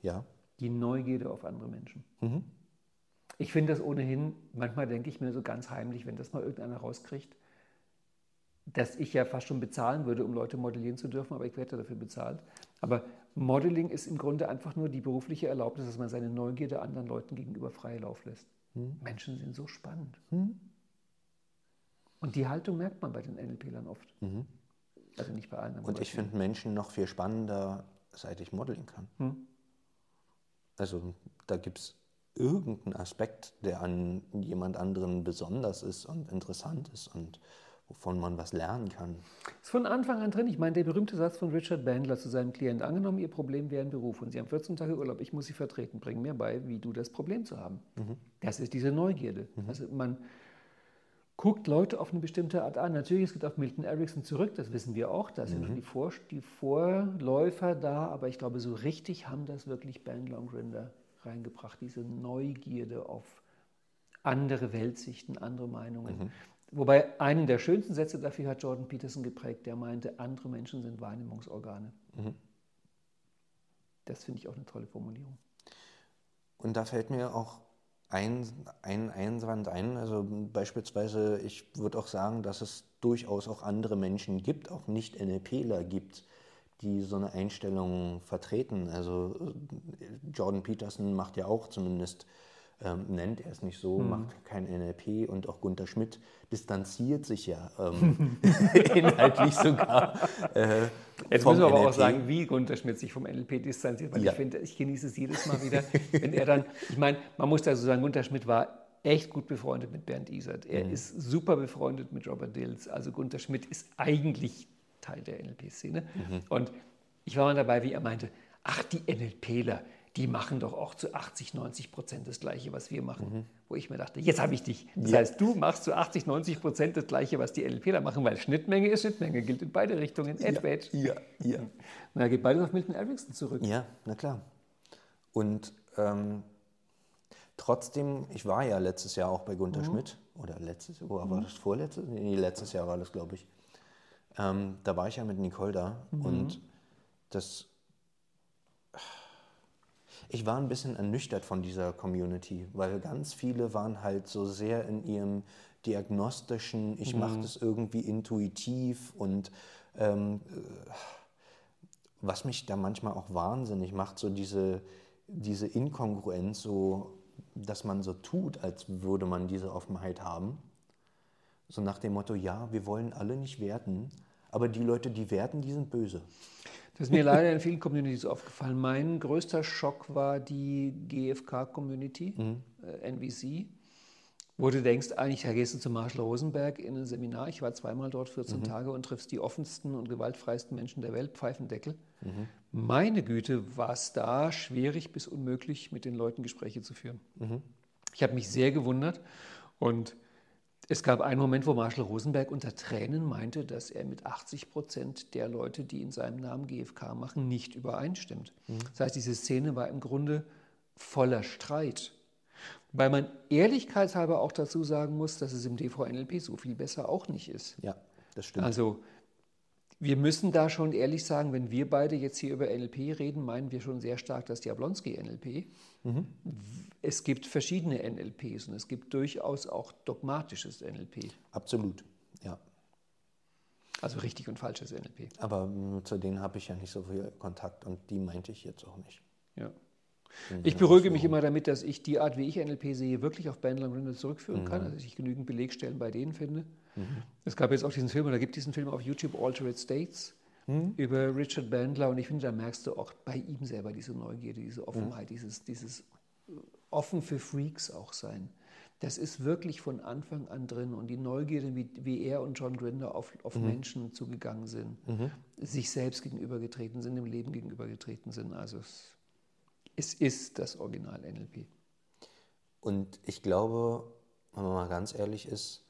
Ja. Die Neugierde auf andere Menschen. Mhm. Ich finde das ohnehin, manchmal denke ich mir so ganz heimlich, wenn das mal irgendeiner rauskriegt, dass ich ja fast schon bezahlen würde, um Leute modellieren zu dürfen, aber ich werde dafür bezahlt. Aber Modeling ist im Grunde einfach nur die berufliche Erlaubnis, dass man seine Neugierde anderen Leuten gegenüber freien Lauf lässt. Hm. Menschen sind so spannend. Hm. Und die Haltung merkt man bei den NLP-Lern oft. Mhm. Also nicht bei allen. Und ich finde Menschen noch viel spannender, seit ich modeln kann. Hm. Also da gibt es irgendeinen Aspekt, der an jemand anderen besonders ist und interessant ist und wovon man was lernen kann. Ist von Anfang an drin. Ich meine, der berühmte Satz von Richard Bandler zu seinem Klient, angenommen, Ihr Problem wäre ein Beruf und Sie haben 14 Tage Urlaub, ich muss Sie vertreten, bringen mir bei, wie du das Problem zu haben. Mhm. Das ist diese Neugierde. Mhm. Also man guckt Leute auf eine bestimmte Art an. Natürlich, es geht auf Milton Erickson zurück, das wissen wir auch, da sind mhm. die, Vor die Vorläufer da, aber ich glaube, so richtig haben das wirklich Bandler und Grinder reingebracht, diese Neugierde auf andere Weltsichten, andere Meinungen. Mhm. Wobei einen der schönsten Sätze dafür hat Jordan Peterson geprägt, der meinte, andere Menschen sind Wahrnehmungsorgane. Mhm. Das finde ich auch eine tolle Formulierung. Und da fällt mir auch ein, ein Einwand ein. Also beispielsweise, ich würde auch sagen, dass es durchaus auch andere Menschen gibt, auch nicht NLPler gibt, die so eine Einstellung vertreten. Also Jordan Peterson macht ja auch zumindest ähm, nennt er es nicht so, hm. macht kein NLP und auch Gunter Schmidt distanziert sich ja ähm, inhaltlich sogar. Äh, Jetzt müssen wir aber NLP. auch sagen, wie Gunter Schmidt sich vom NLP distanziert, weil ja. ich finde, ich genieße es jedes Mal wieder, wenn er dann, ich meine, man muss da so sagen, Gunter Schmidt war echt gut befreundet mit Bernd Isert. Er mhm. ist super befreundet mit Robert Dills. Also Gunter Schmidt ist eigentlich Teil der NLP-Szene. Mhm. Und ich war mal dabei, wie er meinte, ach, die NLPler, die machen doch auch zu 80, 90 Prozent das Gleiche, was wir machen. Mhm. Wo ich mir dachte, jetzt habe ich dich. Das ja. heißt, du machst zu 80, 90 Prozent das Gleiche, was die NLPler machen, weil Schnittmenge ist Schnittmenge, gilt in beide Richtungen. Ja, ja, ja. Na, da geht beides auf Milton Erickson zurück. Ja, na klar. Und ähm, trotzdem, ich war ja letztes Jahr auch bei Gunter mhm. Schmidt. Oder letztes Jahr, mhm. war das vorletztes? Nee, letztes Jahr war das, glaube ich. Ähm, da war ich ja mit Nicole da. Mhm. Und das ich war ein bisschen ernüchtert von dieser Community, weil ganz viele waren halt so sehr in ihrem diagnostischen, ich mhm. mache das irgendwie intuitiv und ähm, was mich da manchmal auch wahnsinnig macht, so diese, diese Inkongruenz, so dass man so tut, als würde man diese Offenheit haben. So nach dem Motto, ja, wir wollen alle nicht werten, aber die Leute, die werten, die sind böse. Das ist mir leider in vielen Communities aufgefallen. Mein größter Schock war die GFK-Community, mhm. äh, NVC, wo du denkst, eigentlich da gehst du zu Marshall Rosenberg in ein Seminar. Ich war zweimal dort, 14 mhm. Tage, und triffst die offensten und gewaltfreisten Menschen der Welt, Pfeifendeckel. Mhm. Meine Güte, war es da schwierig bis unmöglich, mit den Leuten Gespräche zu führen. Mhm. Ich habe mich sehr gewundert und es gab einen Moment, wo Marshall Rosenberg unter Tränen meinte, dass er mit 80 Prozent der Leute, die in seinem Namen GFK machen, nicht übereinstimmt. Mhm. Das heißt, diese Szene war im Grunde voller Streit. Weil man ehrlichkeitshalber auch dazu sagen muss, dass es im DVNLP so viel besser auch nicht ist. Ja, das stimmt. Also wir müssen da schon ehrlich sagen, wenn wir beide jetzt hier über NLP reden, meinen wir schon sehr stark das Jablonski-NLP. Mhm. Es gibt verschiedene NLPs und es gibt durchaus auch dogmatisches NLP. Absolut, ja. Also richtig und falsches NLP. Aber zu denen habe ich ja nicht so viel Kontakt und die meinte ich jetzt auch nicht. Ja. Ich beruhige mich immer damit, dass ich die Art, wie ich NLP sehe, wirklich auf Bandler und Rindel zurückführen mhm. kann, also ich genügend Belegstellen bei denen finde. Mhm. Es gab jetzt auch diesen Film, oder gibt diesen Film auf YouTube, Altered States, mhm. über Richard Bandler und ich finde, da merkst du auch bei ihm selber diese Neugierde, diese Offenheit, dieses, dieses offen für Freaks auch sein. Das ist wirklich von Anfang an drin und die Neugierde, wie, wie er und John Grinder auf, auf mhm. Menschen zugegangen sind, mhm. sich selbst gegenübergetreten sind, dem Leben gegenübergetreten sind. Also es, es ist das Original NLP. Und ich glaube, wenn man mal ganz ehrlich ist,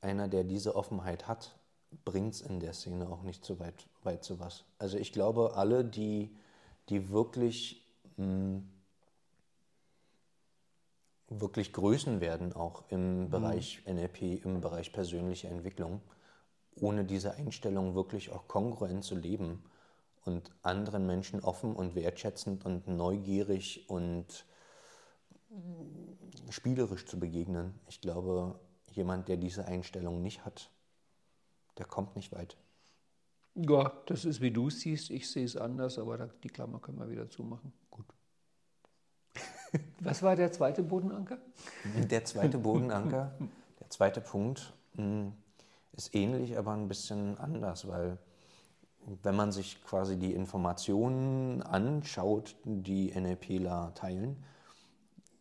einer, der diese Offenheit hat, bringt es in der Szene auch nicht so weit, weit zu was. Also ich glaube, alle, die, die wirklich mh, hm, wirklich Größen werden, auch im mhm. Bereich NLP, im Bereich persönliche Entwicklung, ohne diese Einstellung wirklich auch kongruent zu leben und anderen Menschen offen und wertschätzend und neugierig und spielerisch zu begegnen. Ich glaube, jemand, der diese Einstellung nicht hat, der kommt nicht weit. Ja, das ist wie du es siehst. Ich sehe es anders, aber die Klammer können wir wieder zumachen. Gut. Was war der zweite Bodenanker? Der zweite Bodenanker, der zweite Punkt hm, ist ähnlich, aber ein bisschen anders, weil wenn man sich quasi die Informationen anschaut, die NLPler teilen,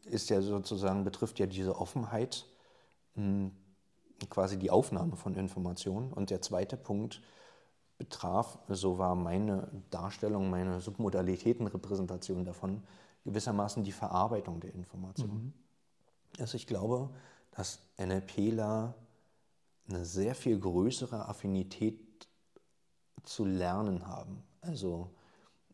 ist ja sozusagen, betrifft ja diese Offenheit hm, quasi die Aufnahme von Informationen. Und der zweite Punkt betraf, so war meine Darstellung, meine Submodalitätenrepräsentation davon, gewissermaßen die Verarbeitung der Informationen. Mhm. Also ich glaube, dass NLPler eine sehr viel größere Affinität zu lernen haben. Also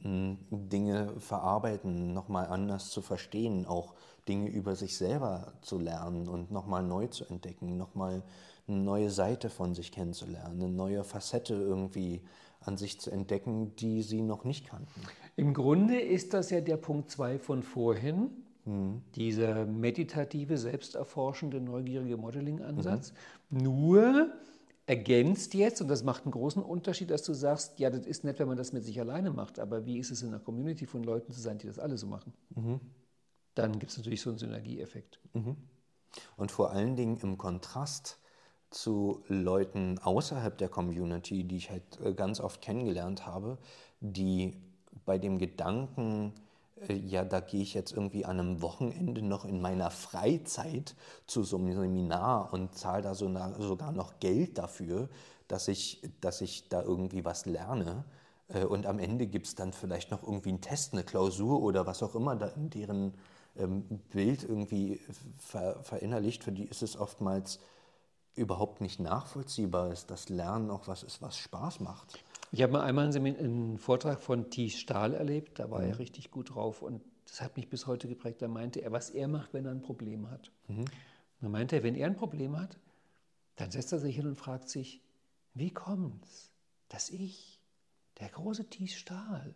Dinge verarbeiten, nochmal anders zu verstehen, auch Dinge über sich selber zu lernen und nochmal neu zu entdecken, nochmal eine neue Seite von sich kennenzulernen, eine neue Facette irgendwie an sich zu entdecken, die sie noch nicht kannten. Im Grunde ist das ja der Punkt 2 von vorhin, hm. dieser meditative, selbsterforschende, neugierige Modeling-Ansatz. Mhm. Nur ergänzt jetzt, und das macht einen großen Unterschied, dass du sagst, ja, das ist nett, wenn man das mit sich alleine macht, aber wie ist es in einer Community von Leuten zu sein, die das alle so machen? Mhm. Dann gibt es natürlich so einen Synergieeffekt. Mhm. Und vor allen Dingen im Kontrast zu Leuten außerhalb der Community, die ich halt äh, ganz oft kennengelernt habe, die bei dem Gedanken, ja, da gehe ich jetzt irgendwie an einem Wochenende noch in meiner Freizeit zu so einem Seminar und zahle da so sogar noch Geld dafür, dass ich, dass ich da irgendwie was lerne. Äh, und am Ende gibt es dann vielleicht noch irgendwie einen Test, eine Klausur oder was auch immer da in deren ähm, Bild irgendwie ver verinnerlicht. Für die ist es oftmals überhaupt nicht nachvollziehbar, dass das Lernen auch was ist, was Spaß macht. Ich habe mal einmal einen, Vortrag von Thies Stahl erlebt, da war mhm. er richtig gut drauf und das hat mich bis heute geprägt. Da meinte er, was er macht, wenn er ein Problem hat. Mhm. Dann meinte er, wenn er ein Problem hat, dann setzt er sich hin und fragt sich, wie kommt es, dass ich, der große Thies Stahl,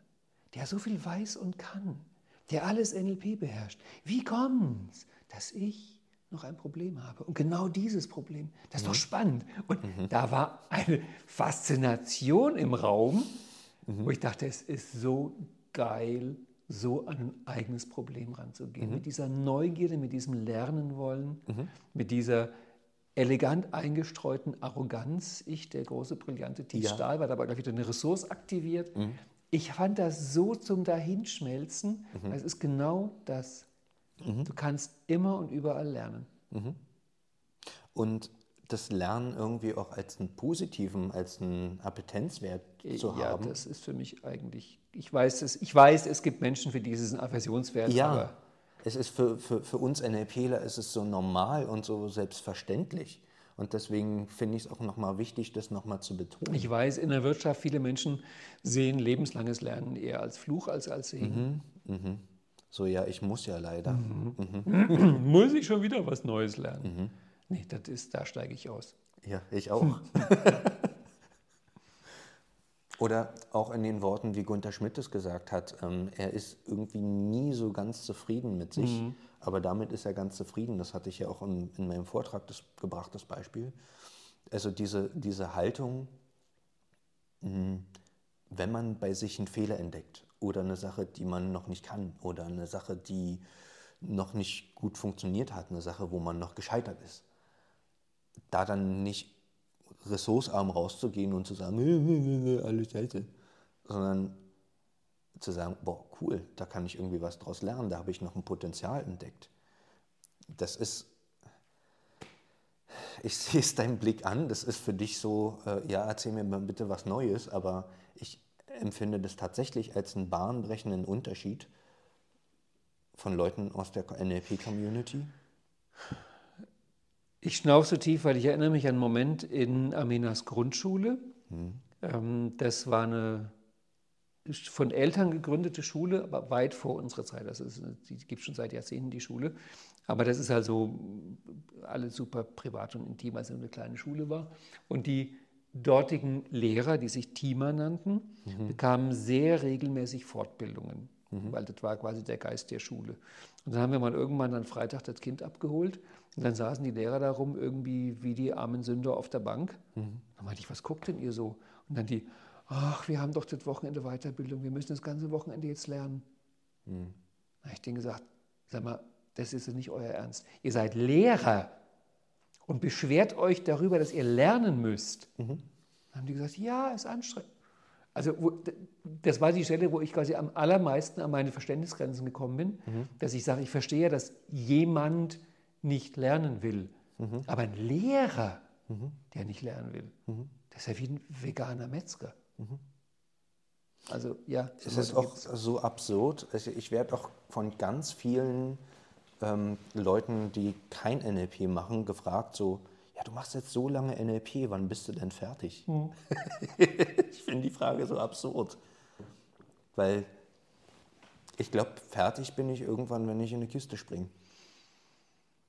der so viel weiß und kann, der alles NLP beherrscht, wie kommt es, dass ich noch ein Problem habe. Und genau dieses Problem, das ist mhm. doch spannend. Und mhm. da war eine Faszination im Raum, mhm. wo ich dachte, es ist so geil, so an ein eigenes Problem ranzugehen. Mhm. Mit dieser Neugierde, mit diesem Lernen wollen, mhm. mit dieser elegant eingestreuten Arroganz. Ich, der große, brillante Tief ja. War dabei gleich wieder eine Ressource aktiviert. Mhm. Ich fand das so zum Dahinschmelzen, es ist genau das. Mhm. Du kannst immer und überall lernen. Mhm. Und das Lernen irgendwie auch als einen positiven, als einen Appetenzwert zu ja, haben. Ja, das ist für mich eigentlich, ich weiß, es, ich weiß, es gibt Menschen, für die ist es ein Aversionswert. Ja, es ist für, für, für uns NLPler ist es so normal und so selbstverständlich. Und deswegen finde ich es auch nochmal wichtig, das nochmal zu betonen. Ich weiß, in der Wirtschaft, viele Menschen sehen lebenslanges Lernen eher als Fluch als als Segen. Mhm, mh. So, ja, ich muss ja leider. Mhm. Mhm. muss ich schon wieder was Neues lernen? Mhm. Nee, das ist, da steige ich aus. Ja, ich auch. Oder auch in den Worten, wie Gunther Schmidt es gesagt hat, ähm, er ist irgendwie nie so ganz zufrieden mit sich, mhm. aber damit ist er ganz zufrieden. Das hatte ich ja auch in, in meinem Vortrag das, gebracht, das Beispiel. Also diese, diese Haltung, mh, wenn man bei sich einen Fehler entdeckt oder eine Sache, die man noch nicht kann oder eine Sache, die noch nicht gut funktioniert hat, eine Sache, wo man noch gescheitert ist. Da dann nicht ressourcearm rauszugehen und zu sagen, alles scheiße, sondern zu sagen, boah, cool, da kann ich irgendwie was draus lernen, da habe ich noch ein Potenzial entdeckt. Das ist, ich sehe es deinem Blick an, das ist für dich so, äh, ja, erzähl mir mal bitte was Neues, aber empfinde das tatsächlich als einen bahnbrechenden Unterschied von Leuten aus der NLP-Community. Ich schnaufe so tief, weil ich erinnere mich an einen Moment in Aminas Grundschule. Hm. Das war eine von Eltern gegründete Schule, aber weit vor unserer Zeit. Also es gibt schon seit Jahrzehnten die Schule. Aber das ist also alles super privat und intim, als es eine kleine Schule war. Und die dortigen Lehrer, die sich Teamer nannten, mhm. bekamen sehr regelmäßig Fortbildungen, mhm. weil das war quasi der Geist der Schule. Und dann haben wir mal irgendwann am Freitag das Kind abgeholt und dann saßen die Lehrer da rum irgendwie wie die armen Sünder auf der Bank. Mhm. Dann meinte ich, was guckt denn ihr so? Und dann die, ach, wir haben doch das Wochenende Weiterbildung, wir müssen das ganze Wochenende jetzt lernen. Mhm. Da habe ich denen gesagt, sag mal, das ist nicht euer Ernst. Ihr seid Lehrer und beschwert euch darüber, dass ihr lernen müsst. Mhm. Dann haben die gesagt, ja, ist anstrengend. Also wo, das war die Stelle, wo ich quasi am allermeisten an meine Verständnisgrenzen gekommen bin, mhm. dass ich sage, ich verstehe, dass jemand nicht lernen will. Mhm. Aber ein Lehrer, mhm. der nicht lernen will, mhm. das ist ja wie ein veganer Metzger. Mhm. Also ja. Es ist auch so absurd. Also ich werde auch von ganz vielen ähm, Leuten, die kein NLP machen, gefragt so, ja, du machst jetzt so lange NLP, wann bist du denn fertig? Mhm. ich finde die Frage so absurd. Weil ich glaube, fertig bin ich irgendwann, wenn ich in eine Kiste springe.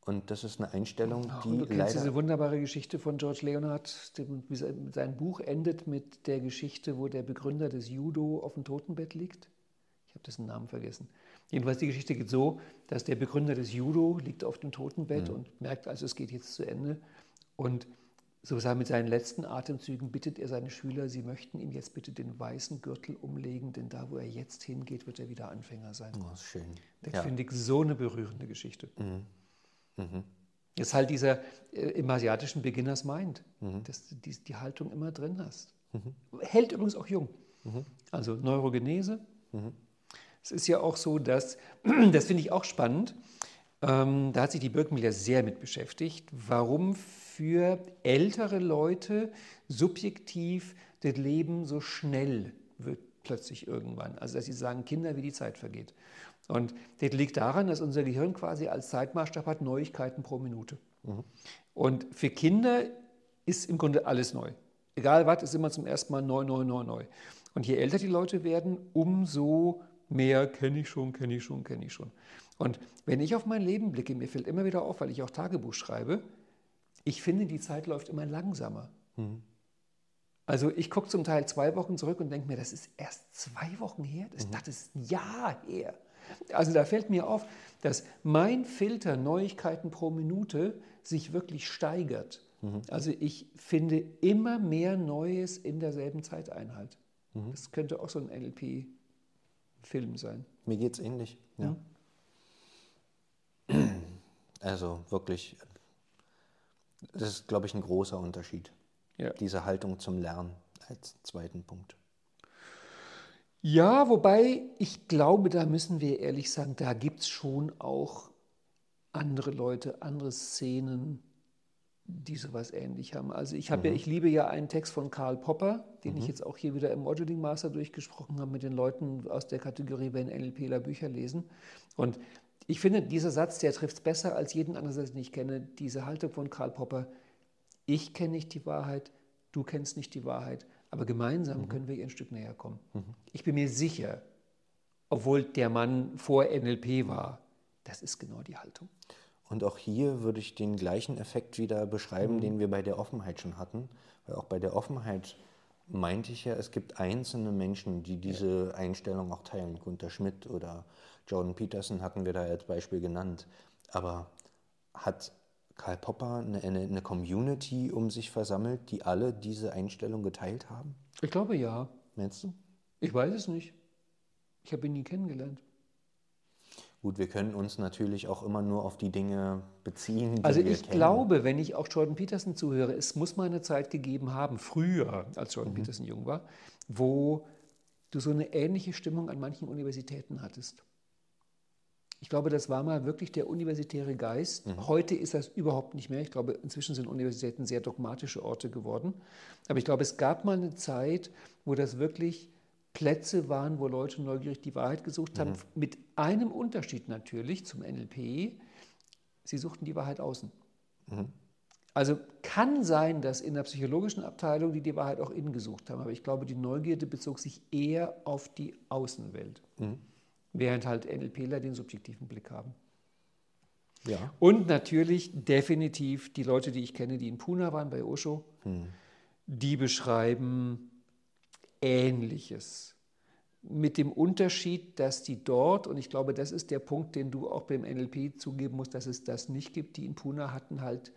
Und das ist eine Einstellung, die oh, du kennst leider diese wunderbare Geschichte von George Leonard. Sein Buch endet mit der Geschichte, wo der Begründer des Judo auf dem Totenbett liegt. Ich habe dessen Namen vergessen. Jedenfalls die Geschichte geht so, dass der Begründer des Judo liegt auf dem Totenbett mhm. und merkt, also es geht jetzt zu Ende. Und sozusagen mit seinen letzten Atemzügen bittet er seine Schüler, sie möchten ihm jetzt bitte den weißen Gürtel umlegen, denn da, wo er jetzt hingeht, wird er wieder Anfänger sein. Oh, schön. Das ja. finde ich so eine berührende Geschichte. Mhm. Mhm. Das ist halt dieser äh, im asiatischen Beginners Mind, mhm. dass du die, die, Haltung immer drin hast. Mhm. Hält übrigens auch jung. Mhm. Also Neurogenese. Es ist ja auch so, dass, das finde ich auch spannend, ähm, da hat sich die Birkenmüller sehr mit beschäftigt, warum für ältere Leute subjektiv das Leben so schnell wird plötzlich irgendwann. Also dass sie sagen, Kinder, wie die Zeit vergeht. Und das liegt daran, dass unser Gehirn quasi als Zeitmaßstab hat Neuigkeiten pro Minute. Mhm. Und für Kinder ist im Grunde alles neu. Egal was, ist immer zum ersten Mal neu, neu, neu, neu. Und je älter die Leute werden, umso mehr kenne ich schon, kenne ich schon, kenne ich schon. Und wenn ich auf mein Leben blicke, mir fällt immer wieder auf, weil ich auch Tagebuch schreibe, ich finde, die Zeit läuft immer langsamer. Mhm. Also ich gucke zum Teil zwei Wochen zurück und denke mir, das ist erst zwei Wochen her, das, mhm. das ist ein Jahr her. Also da fällt mir auf, dass mein Filter Neuigkeiten pro Minute sich wirklich steigert. Mhm. Also ich finde immer mehr Neues in derselben Zeiteinheit. Mhm. Das könnte auch so ein NLP-Film sein. Mir geht es ähnlich. Ja. Also wirklich, das ist, glaube ich, ein großer Unterschied. Ja. Diese Haltung zum Lernen als zweiten Punkt. Ja, wobei ich glaube, da müssen wir ehrlich sagen, da gibt es schon auch andere Leute, andere Szenen, die sowas ähnlich haben. Also ich, mhm. ja, ich liebe ja einen Text von Karl Popper, den mhm. ich jetzt auch hier wieder im Modeling Master durchgesprochen habe mit den Leuten aus der Kategorie, wenn NLPler Bücher lesen. Und ich finde, dieser Satz, der trifft es besser als jeden anderen Satz, den ich kenne. Diese Haltung von Karl Popper, ich kenne nicht die Wahrheit, du kennst nicht die Wahrheit, aber gemeinsam mhm. können wir ihr ein Stück näher kommen. Mhm. Ich bin mir sicher, obwohl der Mann vor NLP war, das ist genau die Haltung. Und auch hier würde ich den gleichen Effekt wieder beschreiben, mhm. den wir bei der Offenheit schon hatten. Weil auch bei der Offenheit meinte ich ja, es gibt einzelne Menschen, die diese ja. Einstellung auch teilen. Gunter Schmidt oder Jordan Peterson hatten wir da als Beispiel genannt. Aber hat Karl Popper eine, eine, Community um sich versammelt, die alle diese Einstellung geteilt haben? Ich glaube ja. Meinst du? Ich weiß es nicht. Ich habe ihn nie kennengelernt. Gut, wir können uns natürlich auch immer nur auf die Dinge beziehen. Die also wir ich kennen. glaube, wenn ich auch Jordan Peterson zuhöre, es muss mal eine Zeit gegeben haben, früher, als Jordan mhm. Peterson jung war, wo du so eine ähnliche Stimmung an manchen Universitäten hattest. Ich glaube, das war mal wirklich der universitäre Geist. Mhm. Heute ist das überhaupt nicht mehr. Ich glaube, inzwischen sind Universitäten sehr dogmatische Orte geworden. Aber ich glaube, es gab mal eine Zeit, wo das wirklich Plätze waren, wo Leute neugierig die Wahrheit gesucht haben, mhm. mit einem Unterschied natürlich zum NLP. Sie suchten die Wahrheit außen. Mhm. Also kann sein, dass in der psychologischen Abteilung die die Wahrheit auch innen gesucht haben, aber ich glaube, die Neugierde bezog sich eher auf die Außenwelt. Mhm während halt NLPler den subjektiven Blick haben. Ja. Und natürlich definitiv die Leute, die ich kenne, die in Pune waren bei Osho, hm. die beschreiben Ähnliches. Mit dem Unterschied, dass die dort, und ich glaube, das ist der Punkt, den du auch beim NLP zugeben musst, dass es das nicht gibt, die in Pune hatten halt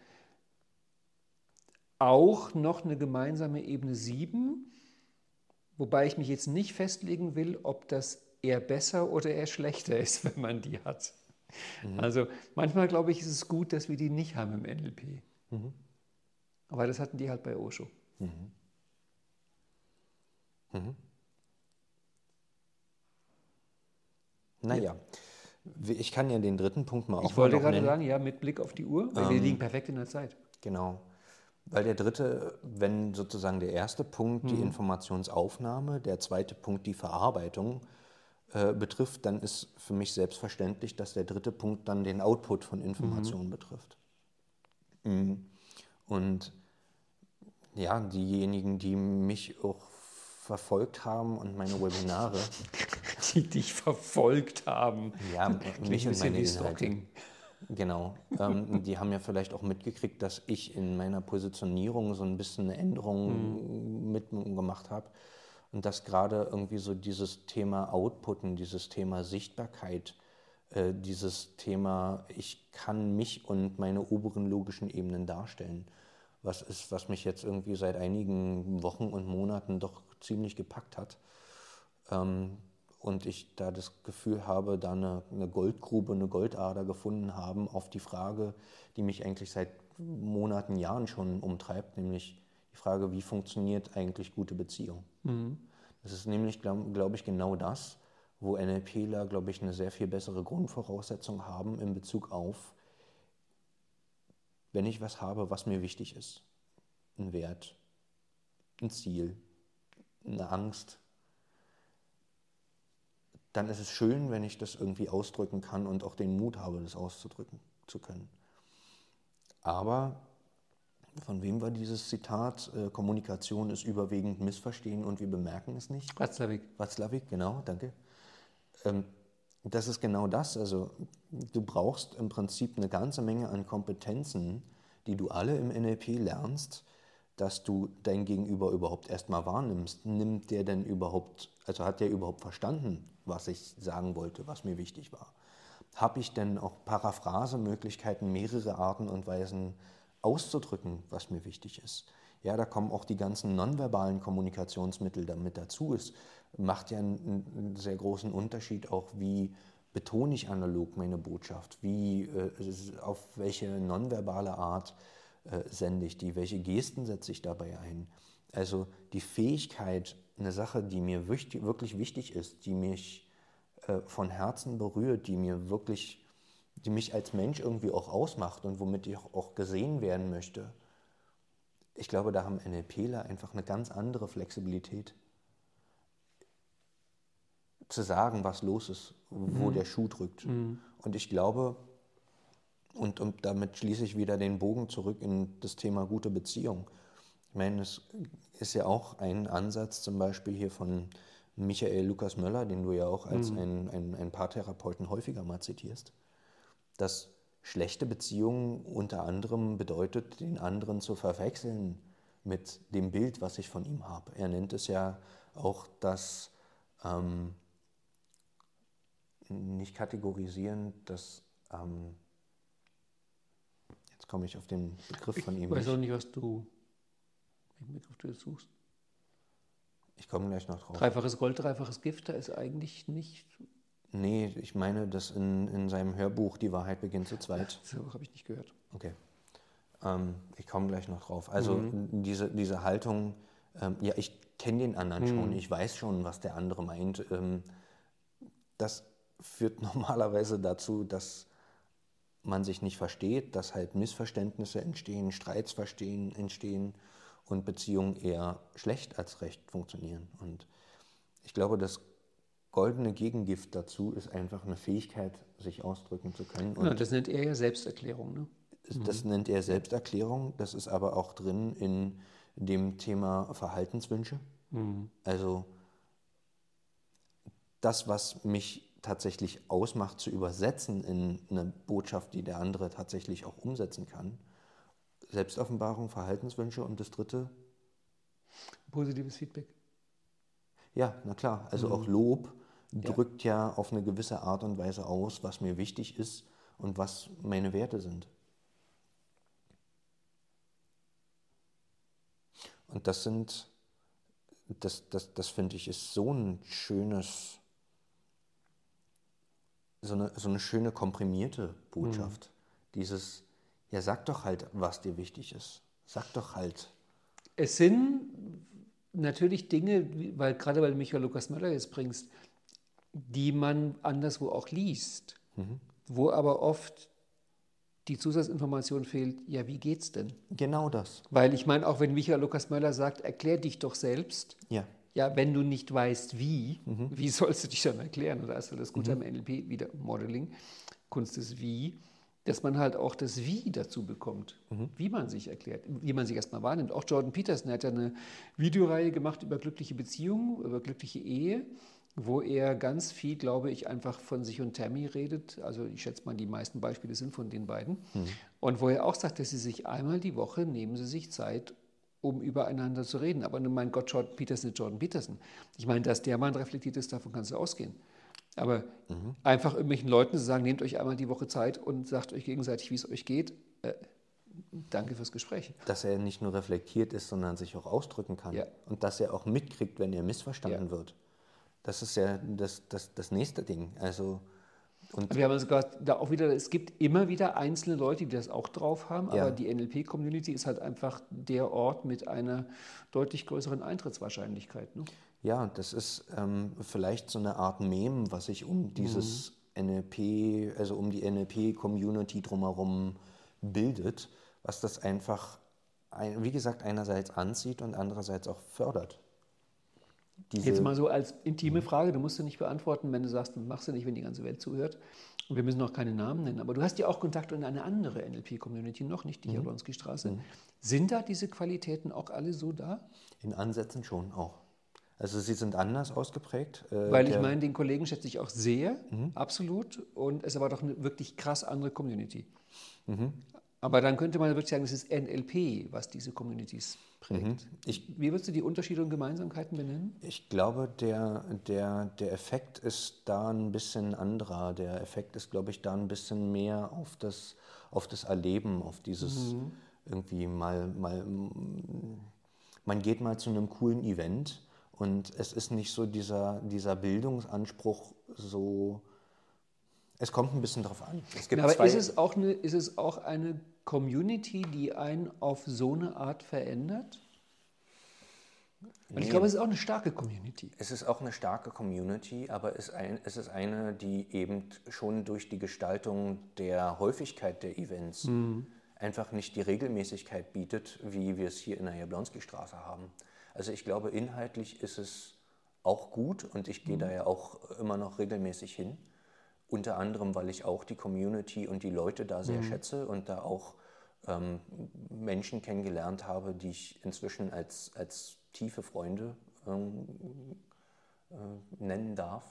auch noch eine gemeinsame Ebene 7, wobei ich mich jetzt nicht festlegen will, ob das eher besser oder eher schlechter ist, wenn man die hat. Mhm. Also manchmal glaube ich, ist es gut, dass wir die nicht haben im NLP. Mhm. Aber das hatten die halt bei Osho. Mhm. Mhm. Naja, ich kann ja den dritten Punkt mal auch Ich wollte gerade nennen. sagen, ja, mit Blick auf die Uhr, weil ähm, wir liegen perfekt in der Zeit. Genau. Weil der dritte, wenn sozusagen der erste Punkt die mhm. Informationsaufnahme, der zweite Punkt die Verarbeitung äh, betrifft, dann ist für mich selbstverständlich, dass der dritte Punkt dann den Output von Informationen mhm. betrifft. Mhm. Und ja, diejenigen, die mich auch verfolgt haben und meine Webinare. Die dich verfolgt haben. Ja, mich und meine Inhalte. Genau. Ähm, die haben ja vielleicht auch mitgekriegt, dass ich in meiner Positionierung so ein bisschen eine Änderung mhm. mitgemacht habe. Und dass gerade irgendwie so dieses Thema Outputten, dieses Thema Sichtbarkeit, äh, dieses Thema, ich kann mich und meine oberen logischen Ebenen darstellen, was ist, was mich jetzt irgendwie seit einigen Wochen und Monaten doch ziemlich gepackt hat. Ähm, und ich da das Gefühl habe, da eine, eine, Goldgrube, eine Goldader gefunden haben auf die Frage, die mich eigentlich seit Monaten, Jahren schon umtreibt, nämlich die Frage, wie funktioniert eigentlich gute Beziehung? Mhm. Das ist nämlich, glaube glaub ich, genau das, wo NLPler, glaube ich, eine sehr viel bessere Grundvoraussetzung haben in Bezug auf, wenn ich was habe, was mir wichtig ist. Ein Wert, ein Ziel, eine Angst, dann ist es schön, wenn ich das irgendwie ausdrücken kann und auch den Mut habe, das auszudrücken zu können. Aber von wem war dieses Zitat? Äh, Kommunikation ist überwiegend Missverstehen und wir bemerken es nicht. Watzlawick. Watzlawick, genau, danke. Ähm, das ist genau das. Also du brauchst im Prinzip eine ganze Menge an Kompetenzen, die du alle im NLP lernst, dass du dein Gegenüber überhaupt erstmal wahrnimmst. Nimmt der denn überhaupt, also hat der überhaupt verstanden, was ich sagen wollte, was mir wichtig war? Habe ich denn auch Paraphrasemöglichkeiten, mehrere Arten und Weisen, auszudrücken, was mir wichtig ist. Ja, da kommen auch die ganzen nonverbalen Kommunikationsmittel damit dazu. Es macht ja einen, sehr großen Unterschied auch, wie betone ich analog meine Botschaft, wie, äh, auf welche nonverbale Art sende ich die, welche Gesten setze ich dabei ein. Also die Fähigkeit, eine Sache, die mir wichtig, wirklich wichtig ist, die mich äh, von Herzen berührt, die mir wirklich die mich als Mensch irgendwie auch ausmacht und womit ich auch gesehen werden möchte. Ich glaube, da haben NLPler einfach eine ganz andere Flexibilität zu sagen, was los ist, wo mhm. der Schuh drückt. Mhm. Und ich glaube, und, und damit schließe ich wieder den Bogen zurück in das Thema gute Beziehung. Ich meine, es ist ja auch ein Ansatz zum Beispiel hier von Michael Lukas Möller, den du ja auch als mhm. ein, ein, ein Paartherapeuten häufiger mal zitierst dass schlechte Beziehungen unter anderem bedeutet, den anderen zu verwechseln mit dem Bild, was ich von ihm habe. Er nennt es ja auch das ähm, nicht kategorisieren, das ähm, jetzt komme ich auf den Begriff von ihm. Ich weiß auch nicht, was du, welchen Begriff du jetzt suchst. Ich komme gleich noch drauf. Dreifaches Gold, dreifaches Gift, da ist eigentlich nicht. Nee, ich meine, dass in, in seinem Hörbuch Die Wahrheit beginnt zu zweit. So habe ich nicht gehört. Okay. Ähm, ich komme gleich noch drauf. Also Mhm. diese, diese Haltung, ähm, ja, ich kenne den anderen Mhm. schon, ich weiß schon, was der andere meint. Ähm, das führt normalerweise dazu, dass man sich nicht versteht, dass halt Missverständnisse entstehen, Streits verstehen, entstehen und Beziehungen eher schlecht als recht funktionieren. Und ich glaube, das goldene Gegengift dazu ist einfach eine Fähigkeit, sich ausdrücken zu können. Und Ja, das nennt er ja Selbsterklärung. Ne? das nennt er Selbsterklärung. Das ist aber auch drin in dem Thema Verhaltenswünsche. Also das, was mich tatsächlich ausmacht, zu übersetzen in eine Botschaft, die der andere tatsächlich auch umsetzen kann. Selbstoffenbarung, Verhaltenswünsche und das dritte, Positives Feedback. ja, na klar, also auch Lob drückt ja auf eine gewisse Art und Weise aus, was mir wichtig ist und was meine Werte sind. Und das sind, das, das, das finde ich, ist so ein schönes, so eine, so eine schöne komprimierte Botschaft. Dieses, ja, sag doch halt, was dir wichtig ist. Sag doch halt. Es sind natürlich Dinge, weil gerade weil du Michael Lukas Möller jetzt bringst, die man anderswo auch liest, wo aber oft die Zusatzinformation fehlt, ja, wie geht's denn? Genau das. Weil ich meine, auch wenn Michael Lukas Möller sagt, erklär dich doch selbst, Ja. Ja, wenn du nicht weißt, wie, wie sollst du dich dann erklären? Und da ist halt das Gute am NLP, wieder Modeling, Kunst des Wie, dass man halt auch das Wie dazu bekommt, wie man sich erklärt, wie man sich erstmal wahrnimmt. Auch Jordan Peterson hat ja eine Videoreihe gemacht über glückliche Beziehungen, über glückliche Ehe, wo er ganz viel, glaube ich, einfach von sich und Tammy redet. Also ich schätze mal, die meisten Beispiele sind von den beiden. Und wo er auch sagt, dass sie sich einmal die Woche nehmen sie sich Zeit, um übereinander zu reden. Aber nun, mein Gott, Jordan Peterson ist Jordan Peterson. Ich meine, dass der Mann reflektiert ist, davon kannst du ausgehen. Aber einfach irgendwelchen Leuten zu sagen, nehmt euch einmal die Woche Zeit und sagt euch gegenseitig, wie es euch geht, äh, danke fürs Gespräch. dass er nicht nur reflektiert ist, sondern sich auch ausdrücken kann. Ja. Und dass er auch mitkriegt, wenn er missverstanden Ja. wird. Das ist ja das, das, das nächste Ding. Also, und Wir haben sogar da auch wieder, es gibt immer wieder einzelne Leute, die das auch drauf haben, Ja. aber die NLP-Community ist halt einfach der Ort mit einer deutlich größeren Eintrittswahrscheinlichkeit. Ne? ja, das ist ähm, vielleicht so eine Art Meme, was sich um dieses NLP, also um die NLP-Community drumherum bildet, was das einfach, ein, wie gesagt, einerseits anzieht und andererseits auch fördert. Diese, Jetzt mal so als intime Frage, du musst sie nicht beantworten, wenn du sagst, du machst sie nicht, wenn die ganze Welt zuhört. Und wir müssen auch keine Namen nennen, aber du hast ja auch Kontakt in eine andere NLP-Community noch, nicht die Jablonski-Straße. Sind da diese Qualitäten auch alle so da? in Ansätzen schon auch. Also sie sind anders ausgeprägt. äh, Weil ich meine, den Kollegen schätze ich auch sehr, absolut. Und es war doch eine wirklich krass andere Community. Aber dann könnte man wirklich sagen, es ist NLP, was diese Communities prägt. Wie würdest du die Unterschiede und Gemeinsamkeiten benennen? Ich glaube, der, der, der Effekt ist da ein bisschen anderer. Der Effekt ist, glaube ich, da ein bisschen mehr auf das, auf das Erleben, auf dieses irgendwie mal, mal, man geht mal zu einem coolen Event und es ist nicht so dieser, dieser Bildungsanspruch so, es kommt ein bisschen drauf an. Es gibt Aber zwei, ist es, auch eine, ist es auch eine Community, die einen auf so eine Art verändert? Und ich Nee. glaube, es ist auch eine starke Community. Es ist auch eine starke Community, aber es, ein, es ist eine, die eben schon durch die Gestaltung der Häufigkeit der Events einfach nicht die Regelmäßigkeit bietet, wie wir es hier in der Jablonski-Straße haben. Also ich glaube, inhaltlich ist es auch gut und ich gehe da ja auch immer noch regelmäßig hin. Unter anderem, weil ich auch die Community und die Leute da sehr schätze und da auch ähm, Menschen kennengelernt habe, die ich inzwischen als, als tiefe Freunde ähm, äh, nennen darf.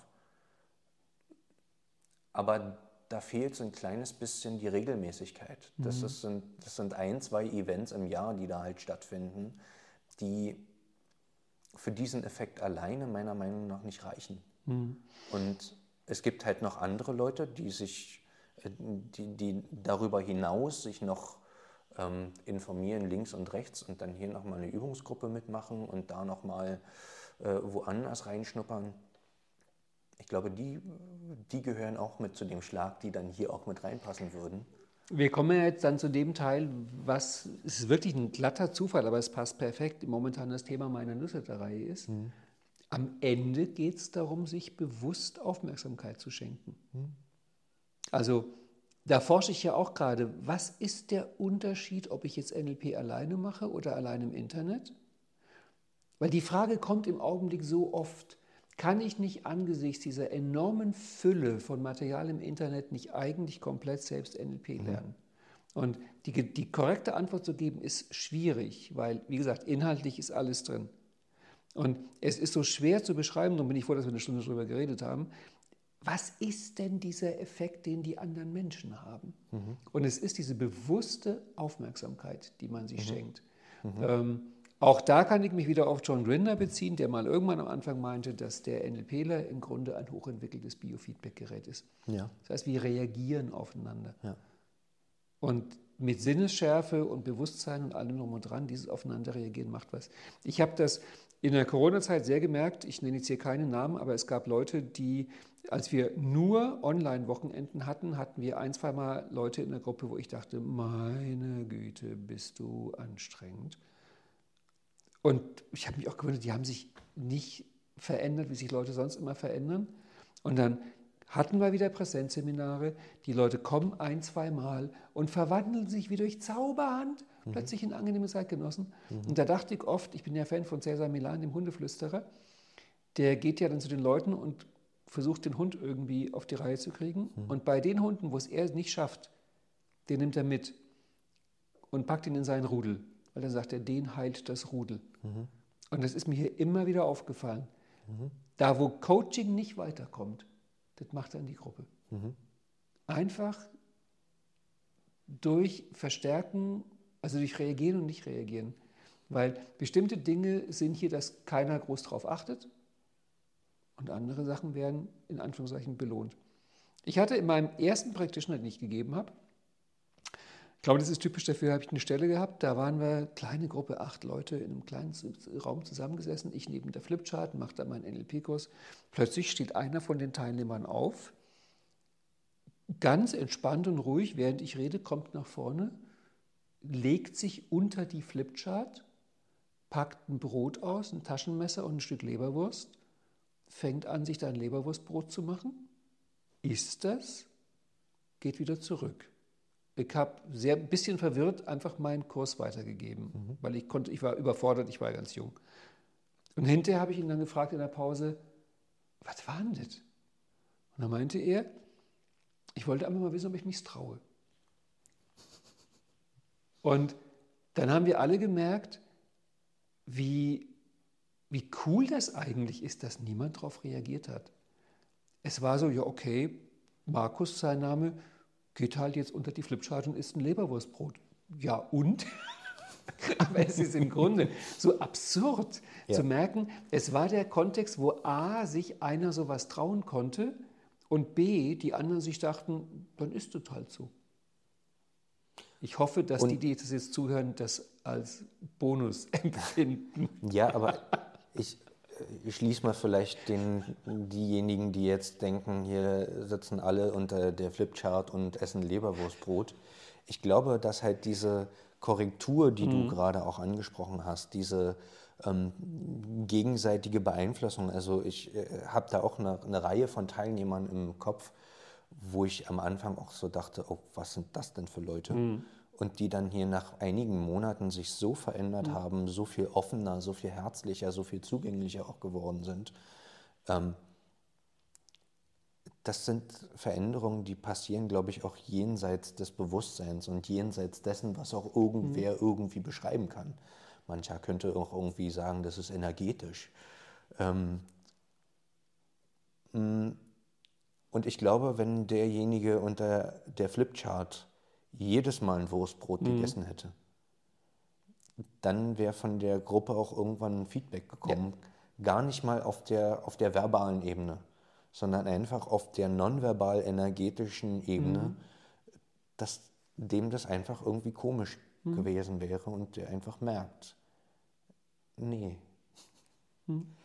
Aber da fehlt so ein kleines bisschen die Regelmäßigkeit. Das, ist, sind, das sind ein, zwei Events im Jahr, die da halt stattfinden, die für diesen Effekt alleine meiner Meinung nach nicht reichen. Und es gibt halt noch andere Leute, die sich, äh, die, die darüber hinaus sich noch ähm, informieren links und rechts und dann hier nochmal eine Übungsgruppe mitmachen und da nochmal äh, woanders reinschnuppern. Ich glaube, die, die gehören auch mit zu dem Schlag, die dann hier auch mit reinpassen würden. Wir kommen ja jetzt dann zu dem Teil, was es ist wirklich ein glatter Zufall, aber es passt perfekt. Momentan das Thema meiner Newsletter-Reihe ist. Mhm. Am Ende geht es darum, sich bewusst Aufmerksamkeit zu schenken. Mhm. Also da forsche ich ja auch gerade, was ist der Unterschied, ob ich jetzt NLP alleine mache oder allein im Internet? Weil die Frage kommt im Augenblick so oft, kann ich nicht angesichts dieser enormen Fülle von Material im Internet nicht eigentlich komplett selbst NLP mhm. lernen? Mhm. Und die, die korrekte Antwort zu geben ist schwierig, weil, wie gesagt, inhaltlich ist alles drin. Und es ist so schwer zu beschreiben, darum bin ich froh, dass wir eine Stunde darüber geredet haben, was ist denn dieser Effekt, den die anderen Menschen haben? Mhm. Und es ist diese bewusste Aufmerksamkeit, die man sich mhm. schenkt. Mhm. Ähm, auch da kann ich mich wieder auf John Grinder beziehen, der mal irgendwann am Anfang meinte, dass der NLPler im Grunde ein hochentwickeltes Biofeedback-Gerät ist. Ja. Das heißt, wir reagieren aufeinander. Ja. Und mit Sinnesschärfe und Bewusstsein und allem drum und dran, dieses Aufeinander reagieren macht was. Ich habe das in der Corona-Zeit sehr gemerkt, ich nenne jetzt hier keine Namen, aber es gab Leute, die, als wir nur Online-Wochenenden hatten, hatten wir ein, zweimal Leute in der Gruppe, wo ich dachte, meine Güte, bist du anstrengend. Und ich habe mich auch gewundert, die haben sich nicht verändert, wie sich Leute sonst immer verändern. Und dann hatten wir wieder Präsenzseminare. Die Leute kommen ein, zweimal und verwandeln sich wie durch Zauberhand. Plötzlich in angenehme Zeitgenossen. Mhm. Und da dachte ich oft, ich bin ja Fan von Cesar Milan, dem Hundeflüsterer, der geht ja dann zu den Leuten und versucht den Hund irgendwie auf die Reihe zu kriegen. Mhm. Und bei den Hunden, wo es er nicht schafft, den nimmt er mit und packt ihn in seinen Rudel. Weil dann sagt er, den heilt das Rudel. Mhm. Und das ist mir hier immer wieder aufgefallen. Mhm. Da, wo Coaching nicht weiterkommt, das macht dann die Gruppe. Mhm. Einfach durch Verstärken, also durch Reagieren und nicht reagieren. Weil bestimmte Dinge sind hier, dass keiner groß drauf achtet und andere Sachen werden in Anführungszeichen belohnt. Ich hatte in meinem ersten Practitioner, den ich gegeben habe, ich glaube, das ist typisch dafür, habe ich eine Stelle gehabt, da waren wir, kleine Gruppe, acht Leute in einem kleinen Raum zusammengesessen, ich neben der Flipchart, mache da meinen NLP-Kurs. Plötzlich steht einer von den Teilnehmern auf, ganz entspannt und ruhig, während ich rede, kommt nach vorne, legt sich unter die Flipchart, packt ein Brot aus, ein Taschenmesser und ein Stück Leberwurst, fängt an, sich da ein Leberwurstbrot zu machen, isst das, geht wieder zurück ich habe sehr ein bisschen verwirrt einfach meinen Kurs weitergegeben, mhm. weil ich konnte, ich war überfordert, ich war ganz jung. Und hinterher habe ich ihn dann gefragt in der Pause, was war denn das? Und dann meinte er, ich wollte einfach mal wissen, ob ich mich traue. Und dann haben wir alle gemerkt, wie, wie cool das eigentlich ist, dass niemand darauf reagiert hat. Es war so, ja, okay, Markus, sein Name, geht halt jetzt unter die Flipchart und isst ein Leberwurstbrot. Ja, und? Aber es ist im Grunde so absurd ja. zu merken, es war der Kontext, wo A, sich einer sowas trauen konnte und B, die anderen sich dachten, dann ist es halt so. Ich hoffe, dass und die, die das jetzt zuhören, das als Bonus empfinden. Ja, aber ich, ich schließe mal vielleicht den, diejenigen, die jetzt denken, hier sitzen alle unter der Flipchart und essen Leberwurstbrot. Ich glaube, dass halt diese Korrektur, die mhm. du gerade auch angesprochen hast, diese ähm, gegenseitige Beeinflussung, also ich äh, habe da auch eine, eine, Reihe von Teilnehmern im Kopf, wo ich am Anfang auch so dachte, oh, was sind das denn für Leute? Mhm und die dann hier nach einigen Monaten sich so verändert mhm. haben, so viel offener, so viel herzlicher, so viel zugänglicher auch geworden sind. Ähm, das sind Veränderungen, die passieren, glaube ich, auch jenseits des Bewusstseins und jenseits dessen, was auch irgendwer mhm. irgendwie beschreiben kann. Mancher könnte auch irgendwie sagen, das ist energetisch. Ähm, mm, und ich glaube, wenn derjenige unter der Flipchart jedes Mal ein Wurstbrot mhm. gegessen hätte, dann wäre von der Gruppe auch irgendwann ein Feedback gekommen. Ja. Gar nicht mal auf der, auf der verbalen Ebene, sondern einfach auf der nonverbal-energetischen Ebene, mhm. dass dem das einfach irgendwie komisch mhm. gewesen wäre und der einfach merkt, nee. Mhm.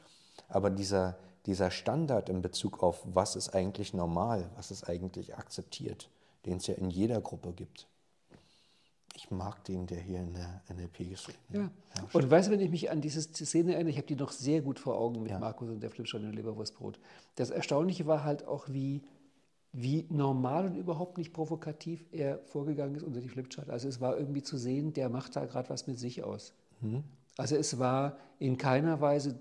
Aber dieser, dieser Standard in Bezug auf, was ist eigentlich normal, was ist eigentlich akzeptiert, den es ja in jeder Gruppe gibt. Ich mag den, der hier in der NLP ist. Ja. Und weißt du, wenn ich mich an diese Szene erinnere, ich habe die noch sehr gut vor Augen mit ja. Markus und der Flipschon und Leberwurstbrot. Das Erstaunliche war halt auch, wie, wie normal und überhaupt nicht provokativ er vorgegangen ist unter die Flipchart. Also es war irgendwie zu sehen, der macht da gerade was mit sich aus. Mhm. Also es war in keiner Weise,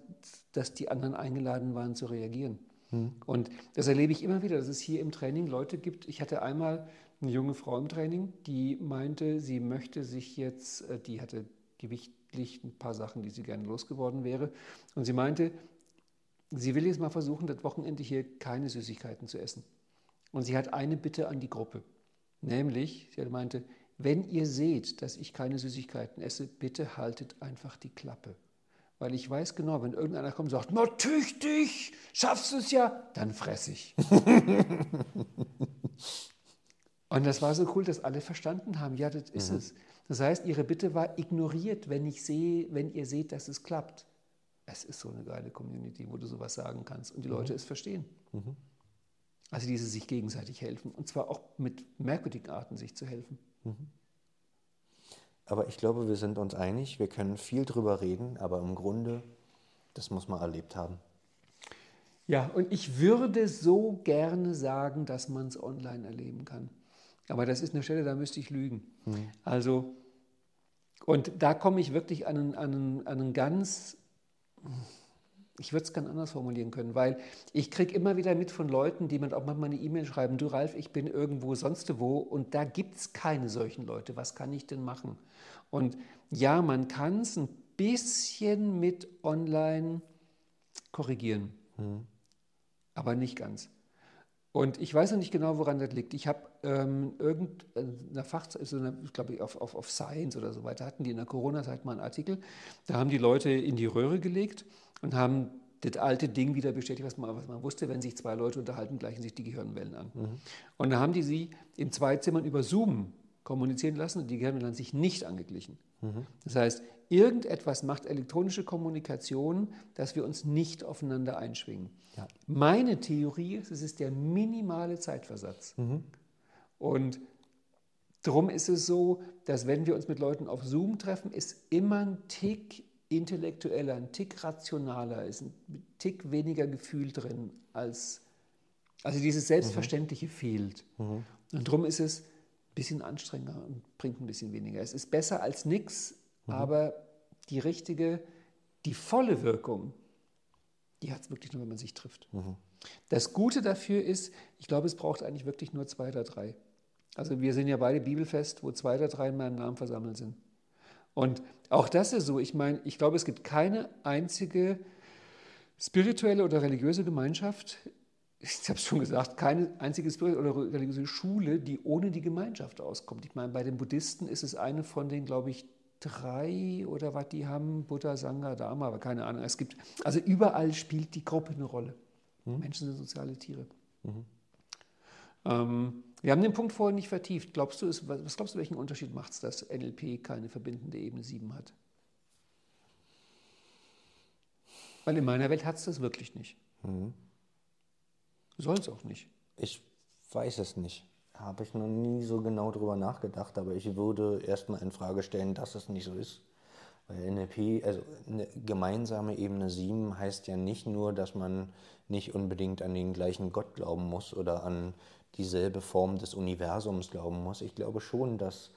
dass die anderen eingeladen waren zu reagieren. Mhm. Und das erlebe ich immer wieder, dass es hier im Training Leute gibt. Ich hatte einmal eine junge Frau im Training, die meinte, sie möchte sich jetzt, äh, die hatte gewichtlich ein paar Sachen, die sie gerne losgeworden wäre. Und sie meinte, sie will jetzt mal versuchen, das Wochenende hier keine Süßigkeiten zu essen. Und sie hat eine Bitte an die Gruppe. Nämlich, sie meinte, wenn ihr seht, dass ich keine Süßigkeiten esse, bitte haltet einfach die Klappe. Weil ich weiß genau, wenn irgendeiner kommt und sagt, na tüchtig, schaffst du es ja, dann fress ich. und das war so cool, dass alle verstanden haben, ja, das ist mhm. es. Das heißt, ihre Bitte war ignoriert, wenn ich sehe, wenn ihr seht, dass es klappt. Es ist so eine geile Community, wo du sowas sagen kannst und die mhm. Leute es verstehen. Mhm. Also diese sich gegenseitig helfen und zwar auch mit merkwürdigen Arten sich zu helfen. Mhm. Aber ich glaube, wir sind uns einig, wir können viel drüber reden, aber im Grunde, das muss man erlebt haben. Ja, und ich würde so gerne sagen, dass man es online erleben kann. Aber das ist eine Stelle, da müsste ich lügen. Mhm. Also, und da komme ich wirklich an einen, an einen, an einen ganz ich würde es ganz anders formulieren können, weil ich kriege immer wieder mit von Leuten, die mir auch manchmal eine E-Mail schreiben, du Ralf, ich bin irgendwo sonst wo und da gibt es keine solchen Leute, was kann ich denn machen? Und ja, man kann es ein bisschen mit online korrigieren, mhm. aber nicht ganz. Und ich weiß noch nicht genau, woran das liegt. Ich habe ähm, irgendeiner Fach, also ich glaube auf, auf, auf Science oder so weiter, hatten die in der Corona-Zeit mal einen Artikel. Da haben die Leute in die Röhre gelegt und haben das alte Ding wieder bestätigt, was man, was man wusste, wenn sich zwei Leute unterhalten, gleichen sich die Gehirnwellen an. Mhm. Und da haben die sie in zwei Zimmern über Zoom kommunizieren lassen und die Gehirnwellen haben sich nicht angeglichen. Mhm. Das heißt, irgendetwas macht elektronische Kommunikation, dass wir uns nicht aufeinander einschwingen. Ja. Meine Theorie ist, es ist der minimale Zeitversatz. Mhm. Und darum ist es so, dass wenn wir uns mit Leuten auf Zoom treffen, ist immer ein Tick intellektueller, ein Tick rationaler, ist ein Tick weniger Gefühl drin als, also dieses Selbstverständliche mhm. fehlt. Mhm. Und darum ist es ein bisschen anstrengender und bringt ein bisschen weniger. Es ist besser als nichts, mhm. aber die richtige, die volle Wirkung, die hat es wirklich nur, wenn man sich trifft. Mhm. Das Gute dafür ist, ich glaube, es braucht eigentlich wirklich nur zwei oder drei. Also wir sind ja beide bibelfest, wo zwei oder drei in meinem Namen versammelt sind. Und auch das ist so. Ich meine, ich glaube, es gibt keine einzige spirituelle oder religiöse Gemeinschaft, ich habe es schon gesagt, keine einzige spirituelle oder religiöse Schule, die ohne die Gemeinschaft auskommt. Ich meine, bei den Buddhisten ist es eine von den, glaube ich, drei oder was die haben, Buddha, Sangha, Dharma, aber keine Ahnung. Es gibt, also überall spielt die Gruppe eine Rolle. Mhm. Menschen sind soziale Tiere. Mhm. Ähm, wir haben den Punkt vorhin nicht vertieft. Glaubst du, was glaubst du, welchen Unterschied macht es, dass NLP keine verbindende Ebene 7 hat? Weil in meiner Welt hat es das wirklich nicht. Mhm. Soll es auch nicht. Ich weiß es nicht. Habe ich noch nie so genau drüber nachgedacht, aber ich würde erstmal in Frage stellen, dass es nicht so ist. Weil NLP, also eine gemeinsame Ebene 7 heißt ja nicht nur, dass man nicht unbedingt an den gleichen Gott glauben muss oder an dieselbe Form des Universums glauben muss. Ich glaube schon, dass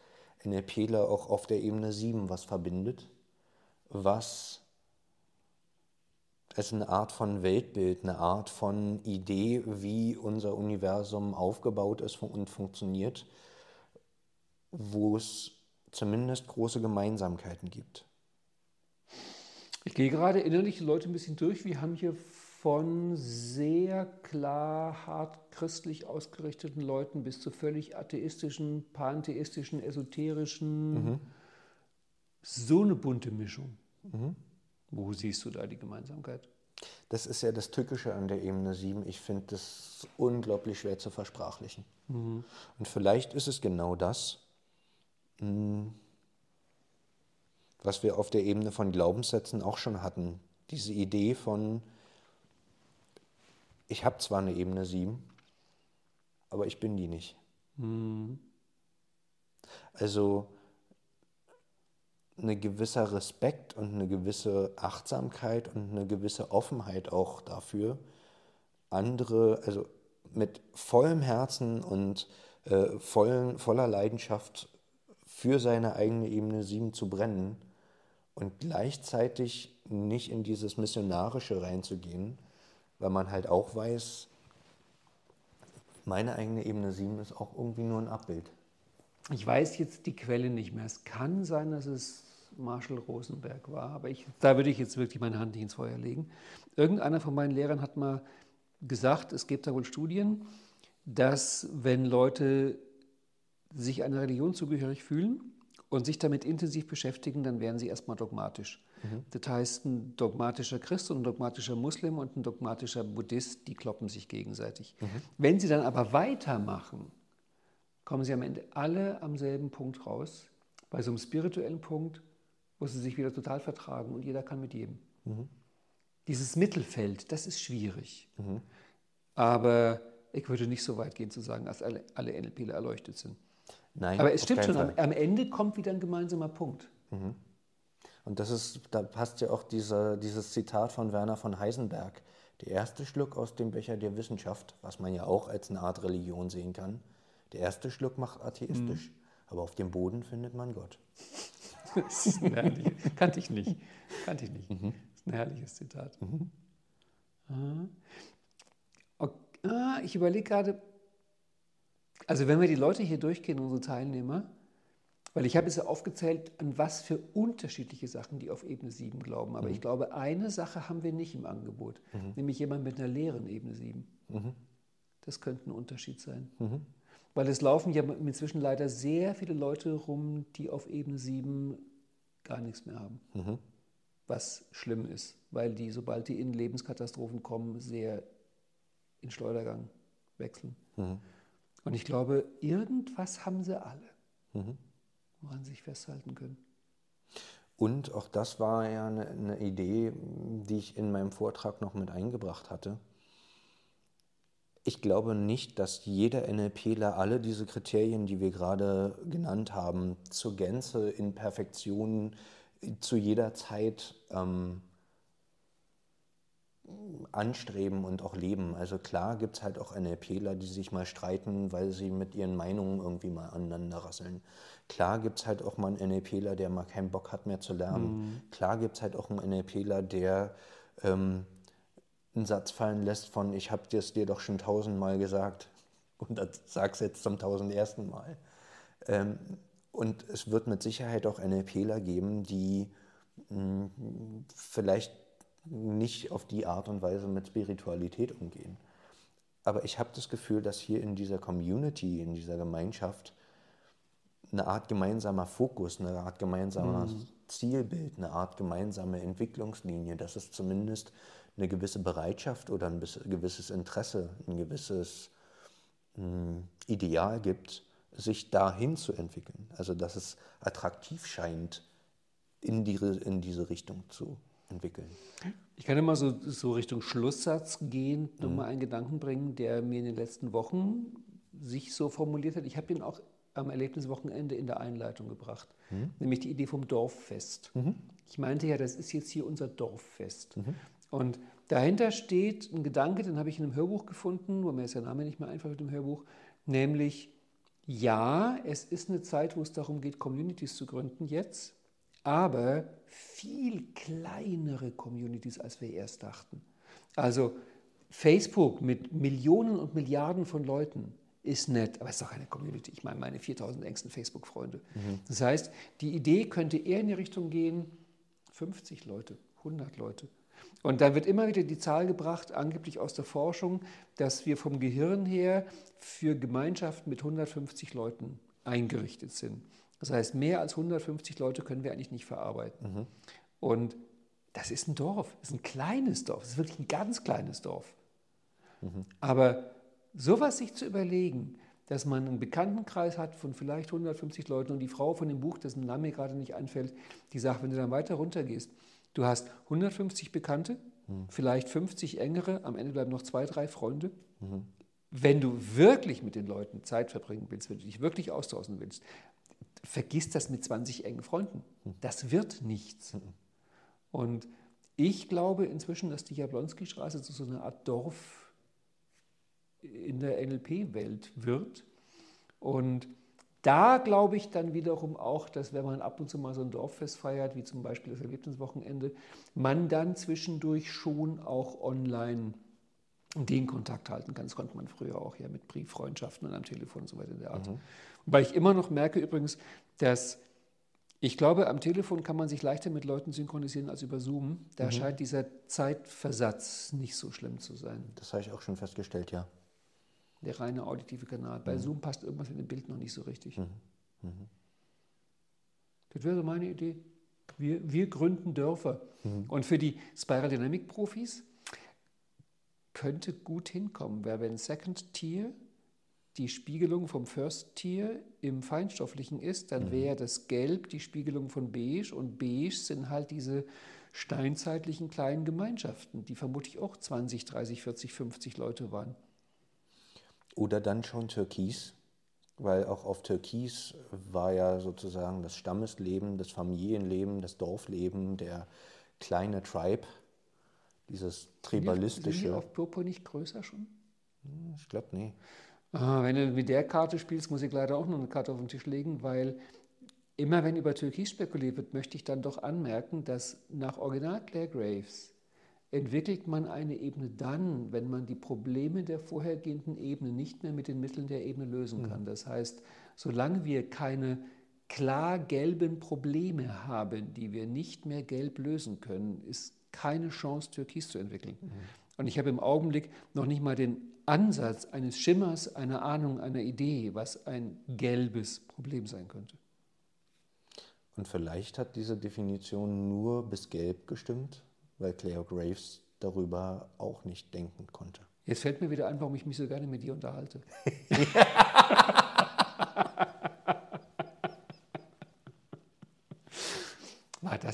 NLPler auch auf der Ebene 7 was verbindet, was es eine Art von Weltbild, eine Art von Idee, wie unser Universum aufgebaut ist und funktioniert, wo es zumindest große Gemeinsamkeiten gibt. Ich gehe gerade innerlich die Leute ein bisschen durch. Wir haben hier von sehr klar hart christlich ausgerichteten Leuten bis zu völlig atheistischen, pantheistischen, esoterischen. Mhm. So eine bunte Mischung. Mhm. Wo siehst du da die Gemeinsamkeit? Das ist ja das Tückische an der Ebene 7. Ich finde das unglaublich schwer zu versprachlichen. Mhm. Und vielleicht ist es genau das, hm, was wir auf der Ebene von Glaubenssätzen auch schon hatten. Diese Idee von, ich habe zwar eine Ebene 7, aber ich bin die nicht. Mhm. Also ein gewisser Respekt und eine gewisse Achtsamkeit und eine gewisse Offenheit auch dafür, andere, also mit vollem Herzen und äh, vollen, voller Leidenschaft für seine eigene Ebene 7 zu brennen und gleichzeitig nicht in dieses Missionarische reinzugehen, weil man halt auch weiß, meine eigene Ebene 7 ist auch irgendwie nur ein Abbild. Ich weiß jetzt die Quelle nicht mehr. Es kann sein, dass es Marshall Rosenberg war, aber ich, da würde ich jetzt wirklich meine Hand nicht ins Feuer legen. Irgendeiner von meinen Lehrern hat mal gesagt, es gibt da wohl Studien, dass wenn Leute sich einer Religion zugehörig fühlen und sich damit intensiv beschäftigen, dann werden sie erstmal dogmatisch. Mhm. Das heißt, ein dogmatischer Christ und ein dogmatischer Muslim und ein dogmatischer Buddhist, die kloppen sich gegenseitig. Mhm. Wenn sie dann aber weitermachen, kommen sie am Ende alle am selben Punkt raus, bei so einem spirituellen Punkt, wo sie sich wieder total vertragen und jeder kann mit jedem. Mhm. Dieses Mittelfeld, das ist schwierig. Mhm. Aber ich würde nicht so weit gehen zu sagen, dass alle, alle NLPler erleuchtet sind. Nein, Aber es stimmt schon, am, am, Ende kommt wieder ein gemeinsamer Punkt. Mhm. Und das ist, da passt ja auch diese, dieses Zitat von Werner von Heisenberg. Der erste Schluck aus dem Becher der Wissenschaft, was man ja auch als eine Art Religion sehen kann, der erste Schluck macht atheistisch, mhm. aber auf dem Boden findet man Gott. das ist ein herrliches, kannte ich nicht. Kannte ich nicht. Mhm. Das ist ein herrliches Zitat. Mhm. Okay. Ah, ich überlege gerade, also wenn wir die Leute hier durchgehen, unsere Teilnehmer, weil ich habe es ja aufgezählt, an was für unterschiedliche Sachen die auf Ebene 7 glauben. Aber mhm. ich glaube, eine Sache haben wir nicht im Angebot, mhm. nämlich jemand mit einer leeren Ebene 7. Mhm. Das könnte ein Unterschied sein. Mhm. Weil es laufen ja inzwischen leider sehr viele Leute rum, die auf Ebene 7 gar nichts mehr haben. Mhm. Was schlimm ist, weil die, sobald die in Lebenskatastrophen kommen, sehr in Schleudergang wechseln. Und ich glaube, irgendwas haben sie alle. Mhm woran sie sich festhalten können. Und auch das war ja eine, eine, Idee, die ich in meinem Vortrag noch mit eingebracht hatte. Ich glaube nicht, dass jeder NLPler alle diese Kriterien, die wir gerade genannt haben, zur Gänze in Perfektion zu jeder Zeit ähm, anstreben und auch leben. Also klar gibt es halt auch NLPler, die sich mal streiten, weil sie mit ihren Meinungen irgendwie mal aneinander rasseln. Klar gibt es halt auch mal einen NLPler, der mal keinen Bock hat mehr zu lernen. Mhm. Klar gibt es halt auch einen NLPler, der ähm, einen Satz fallen lässt von, ich habe es dir doch schon tausendmal gesagt und das sag's jetzt zum tausendersten Mal. Ähm, und es wird mit Sicherheit auch NLPler geben, die mh, vielleicht nicht auf die Art und Weise mit Spiritualität umgehen. Aber ich habe das Gefühl, dass hier in dieser Community, in dieser Gemeinschaft eine Art gemeinsamer Fokus, eine Art gemeinsames mhm. Zielbild, eine Art gemeinsame Entwicklungslinie, dass es zumindest eine gewisse Bereitschaft oder ein gewisses Interesse, ein gewisses mh, hm, Ideal gibt, sich dahin zu entwickeln. Also dass es attraktiv scheint, in, die, in diese Richtung zu entwickeln. Ich kann immer so, so Richtung Schlusssatz gehen, mhm. nochmal einen Gedanken bringen, der mir in den letzten Wochen sich so formuliert hat. Ich habe ihn auch am Erlebniswochenende in der Einleitung gebracht, mhm. nämlich die Idee vom Dorffest. Mhm. Ich meinte ja, das ist jetzt hier unser Dorffest. Mhm. Und dahinter steht ein Gedanke, den habe ich in einem Hörbuch gefunden, wo mir jetzt der Name nicht mehr einfach mit dem Hörbuch, nämlich ja, es ist eine Zeit, wo es darum geht, Communities zu gründen jetzt aber viel kleinere Communities, als wir erst dachten. Also Facebook mit Millionen und Milliarden von Leuten ist nett, aber es ist doch eine Community. Ich meine, meine 4000 engsten Facebook-Freunde. Mhm. Das heißt, die Idee könnte eher in die Richtung gehen, 50 Leute, 100 Leute. Und da wird immer wieder die Zahl gebracht, angeblich aus der Forschung, dass wir vom Gehirn her für Gemeinschaften mit 150 Leuten eingerichtet sind. Das heißt, mehr als 150 Leute können wir eigentlich nicht verarbeiten. Mhm. Und das ist ein Dorf, das ist ein kleines Dorf, das ist wirklich ein ganz kleines Dorf. Mhm. Aber sowas sich zu überlegen, dass man einen Bekanntenkreis hat von vielleicht 150 Leuten und die Frau von dem Buch, dessen Name mir gerade nicht einfällt, die sagt, wenn du dann weiter runtergehst, Du hast 150 Bekannte, vielleicht 50 engere, am Ende bleiben noch zwei, drei Freunde. Wenn du wirklich mit den Leuten Zeit verbringen willst, wenn du dich wirklich austauschen willst, vergiss das mit 20 engen Freunden. Das wird nichts. Und ich glaube inzwischen, dass die Jablonski-Straße zu so einer Art Dorf in der NLP-Welt wird. Und da glaube ich dann wiederum auch, dass wenn man ab und zu mal so ein Dorffest feiert, wie zum Beispiel das Erlebniswochenende, man dann zwischendurch schon auch online den Kontakt halten kann. Das konnte man früher auch ja mit Brieffreundschaften und am Telefon und so weiter in der Art. Mhm. Weil ich immer noch merke übrigens, dass ich glaube, am Telefon kann man sich leichter mit Leuten synchronisieren als über Zoom. Da mhm. scheint dieser Zeitversatz nicht so schlimm zu sein. Das habe ich auch schon festgestellt, ja. Der reine auditive Kanal. Bei mhm. Zoom passt irgendwas mit dem Bild noch nicht so richtig. Mhm. mhm. Das wäre so meine Idee. Wir, wir gründen Dörfer. Mhm. Und für die Spiral Dynamic Profis könnte gut hinkommen, weil wenn Second Tier die Spiegelung vom First Tier im Feinstofflichen ist, dann mhm. wäre das Gelb die Spiegelung von Beige und Beige sind halt diese steinzeitlichen kleinen Gemeinschaften, die vermutlich auch 20, 30, 40, 50 Leute waren. Oder dann schon Türkis, weil auch auf Türkis war ja sozusagen das Stammesleben, das Familienleben, das Dorfleben, der kleine Tribe, dieses tribalistische. Sind die auf Purpur nicht größer schon? Hm, ich glaube, nee. Ah, wenn du mit der Karte spielst, muss ich leider auch noch eine Karte auf den Tisch legen, weil immer wenn über Türkis spekuliert wird, möchte ich dann doch anmerken, dass nach Original Claire Graves entwickelt man eine Ebene dann, wenn man die Probleme der vorhergehenden Ebene nicht mehr mit den Mitteln der Ebene lösen kann. Mhm. Das heißt, solange wir keine klar gelben Probleme haben, die wir nicht mehr gelb lösen können, ist keine Chance, Türkis zu entwickeln. Mhm. Und ich habe im Augenblick noch nicht mal den Ansatz eines Schimmers, einer Ahnung, einer Idee, was ein gelbes Problem sein könnte. Und vielleicht hat diese Definition nur bis gelb gestimmt, weil Cleo Graves darüber auch nicht denken konnte. Jetzt fällt mir wieder ein, warum ich mich so gerne mit dir unterhalte.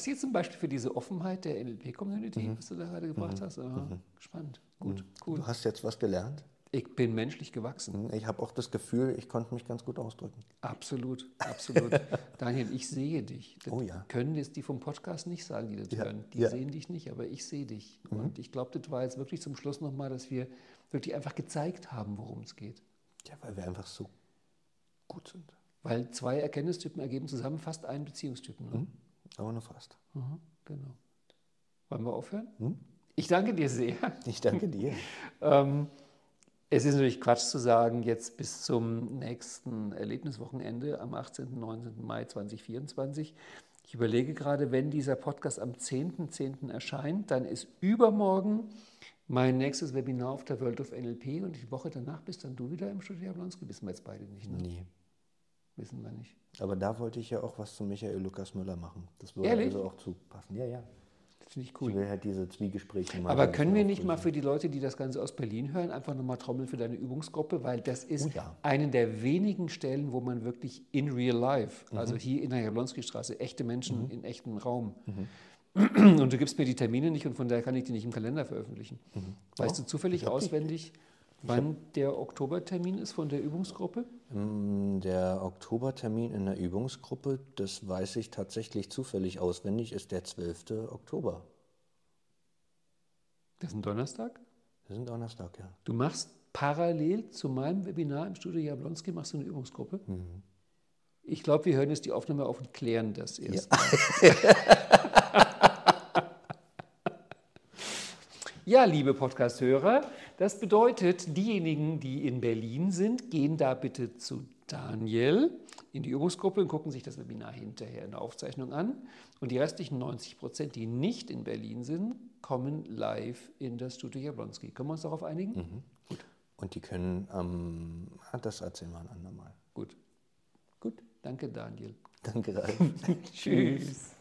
Jetzt zum Beispiel für diese Offenheit der NLP-Community, mhm. was du da gerade gebracht mhm. hast? Mhm. Spannend, gut, mhm. cool. Du hast jetzt was gelernt? Ich bin menschlich gewachsen. Mhm. Ich habe auch das Gefühl, ich konnte mich ganz gut ausdrücken. Absolut, absolut. Daniel, ich sehe dich. Das oh ja. können jetzt die vom Podcast nicht sagen, die das ja. hören. Die ja. sehen dich nicht, aber ich sehe dich. Mhm. Und ich glaube, das war jetzt wirklich zum Schluss nochmal, dass wir wirklich einfach gezeigt haben, worum es geht. Ja, weil wir einfach so gut sind. Weil zwei Erkenntnistypen ergeben zusammen fast einen Beziehungstypen. Ne? Mhm. Aber nur fast. Mhm, genau. Wollen wir aufhören? Hm? Ich danke dir sehr. Ich danke dir. ähm, es ist natürlich Quatsch zu sagen, jetzt bis zum nächsten Erlebniswochenende am 18. und 19. Mai 2024. Ich überlege gerade, wenn dieser Podcast am 10.10. .10. erscheint, dann ist übermorgen mein nächstes Webinar auf der World of NLP und die Woche danach bist dann du wieder im Studio Jablonski. Wissen wir jetzt beide nicht. Ne? Nee. Wissen wir nicht. Aber da wollte ich ja auch was zu Michael Lukas Müller machen. Das würde Ehrlich? also auch zupassen. Ja, ja. Das finde ich cool. Ich will halt diese Zwiegespräche machen. Aber können wir nicht mal für die Leute, die das Ganze aus Berlin hören, einfach nochmal trommeln für deine Übungsgruppe? Weil das ist oh ja. eine der wenigen Stellen, wo man wirklich in real life, mhm. also hier in der Jablonski-Straße, echte Menschen mhm. in echten Raum. Mhm. Und du gibst mir die Termine nicht und von daher kann ich die nicht im Kalender veröffentlichen. Mhm. Weißt du zufällig auswendig, wann der Oktobertermin ist von der Übungsgruppe? Mm, der Oktobertermin in der Übungsgruppe, das weiß ich tatsächlich zufällig auswendig, ist der 12. Oktober. Das ist ein Donnerstag? Das ist ein Donnerstag, ja. Du machst parallel zu meinem Webinar im Studio Jablonski machst du eine Übungsgruppe? Mhm. Ich glaube, wir hören jetzt die Aufnahme auf und klären das erst. Ja. Ja, liebe Podcast-Hörer, das bedeutet, diejenigen, die in Berlin sind, gehen da bitte zu Daniel in die Übungsgruppe und gucken sich das Webinar hinterher in der Aufzeichnung an. Und die restlichen 90 Prozent, die nicht in Berlin sind, kommen live in das Studio Jablonski. Können wir uns darauf einigen? Mhm. Gut. Und die können, ähm, das erzählen wir ein andermal. Gut. Gut. Danke, Daniel. Danke, Ralf. Tschüss.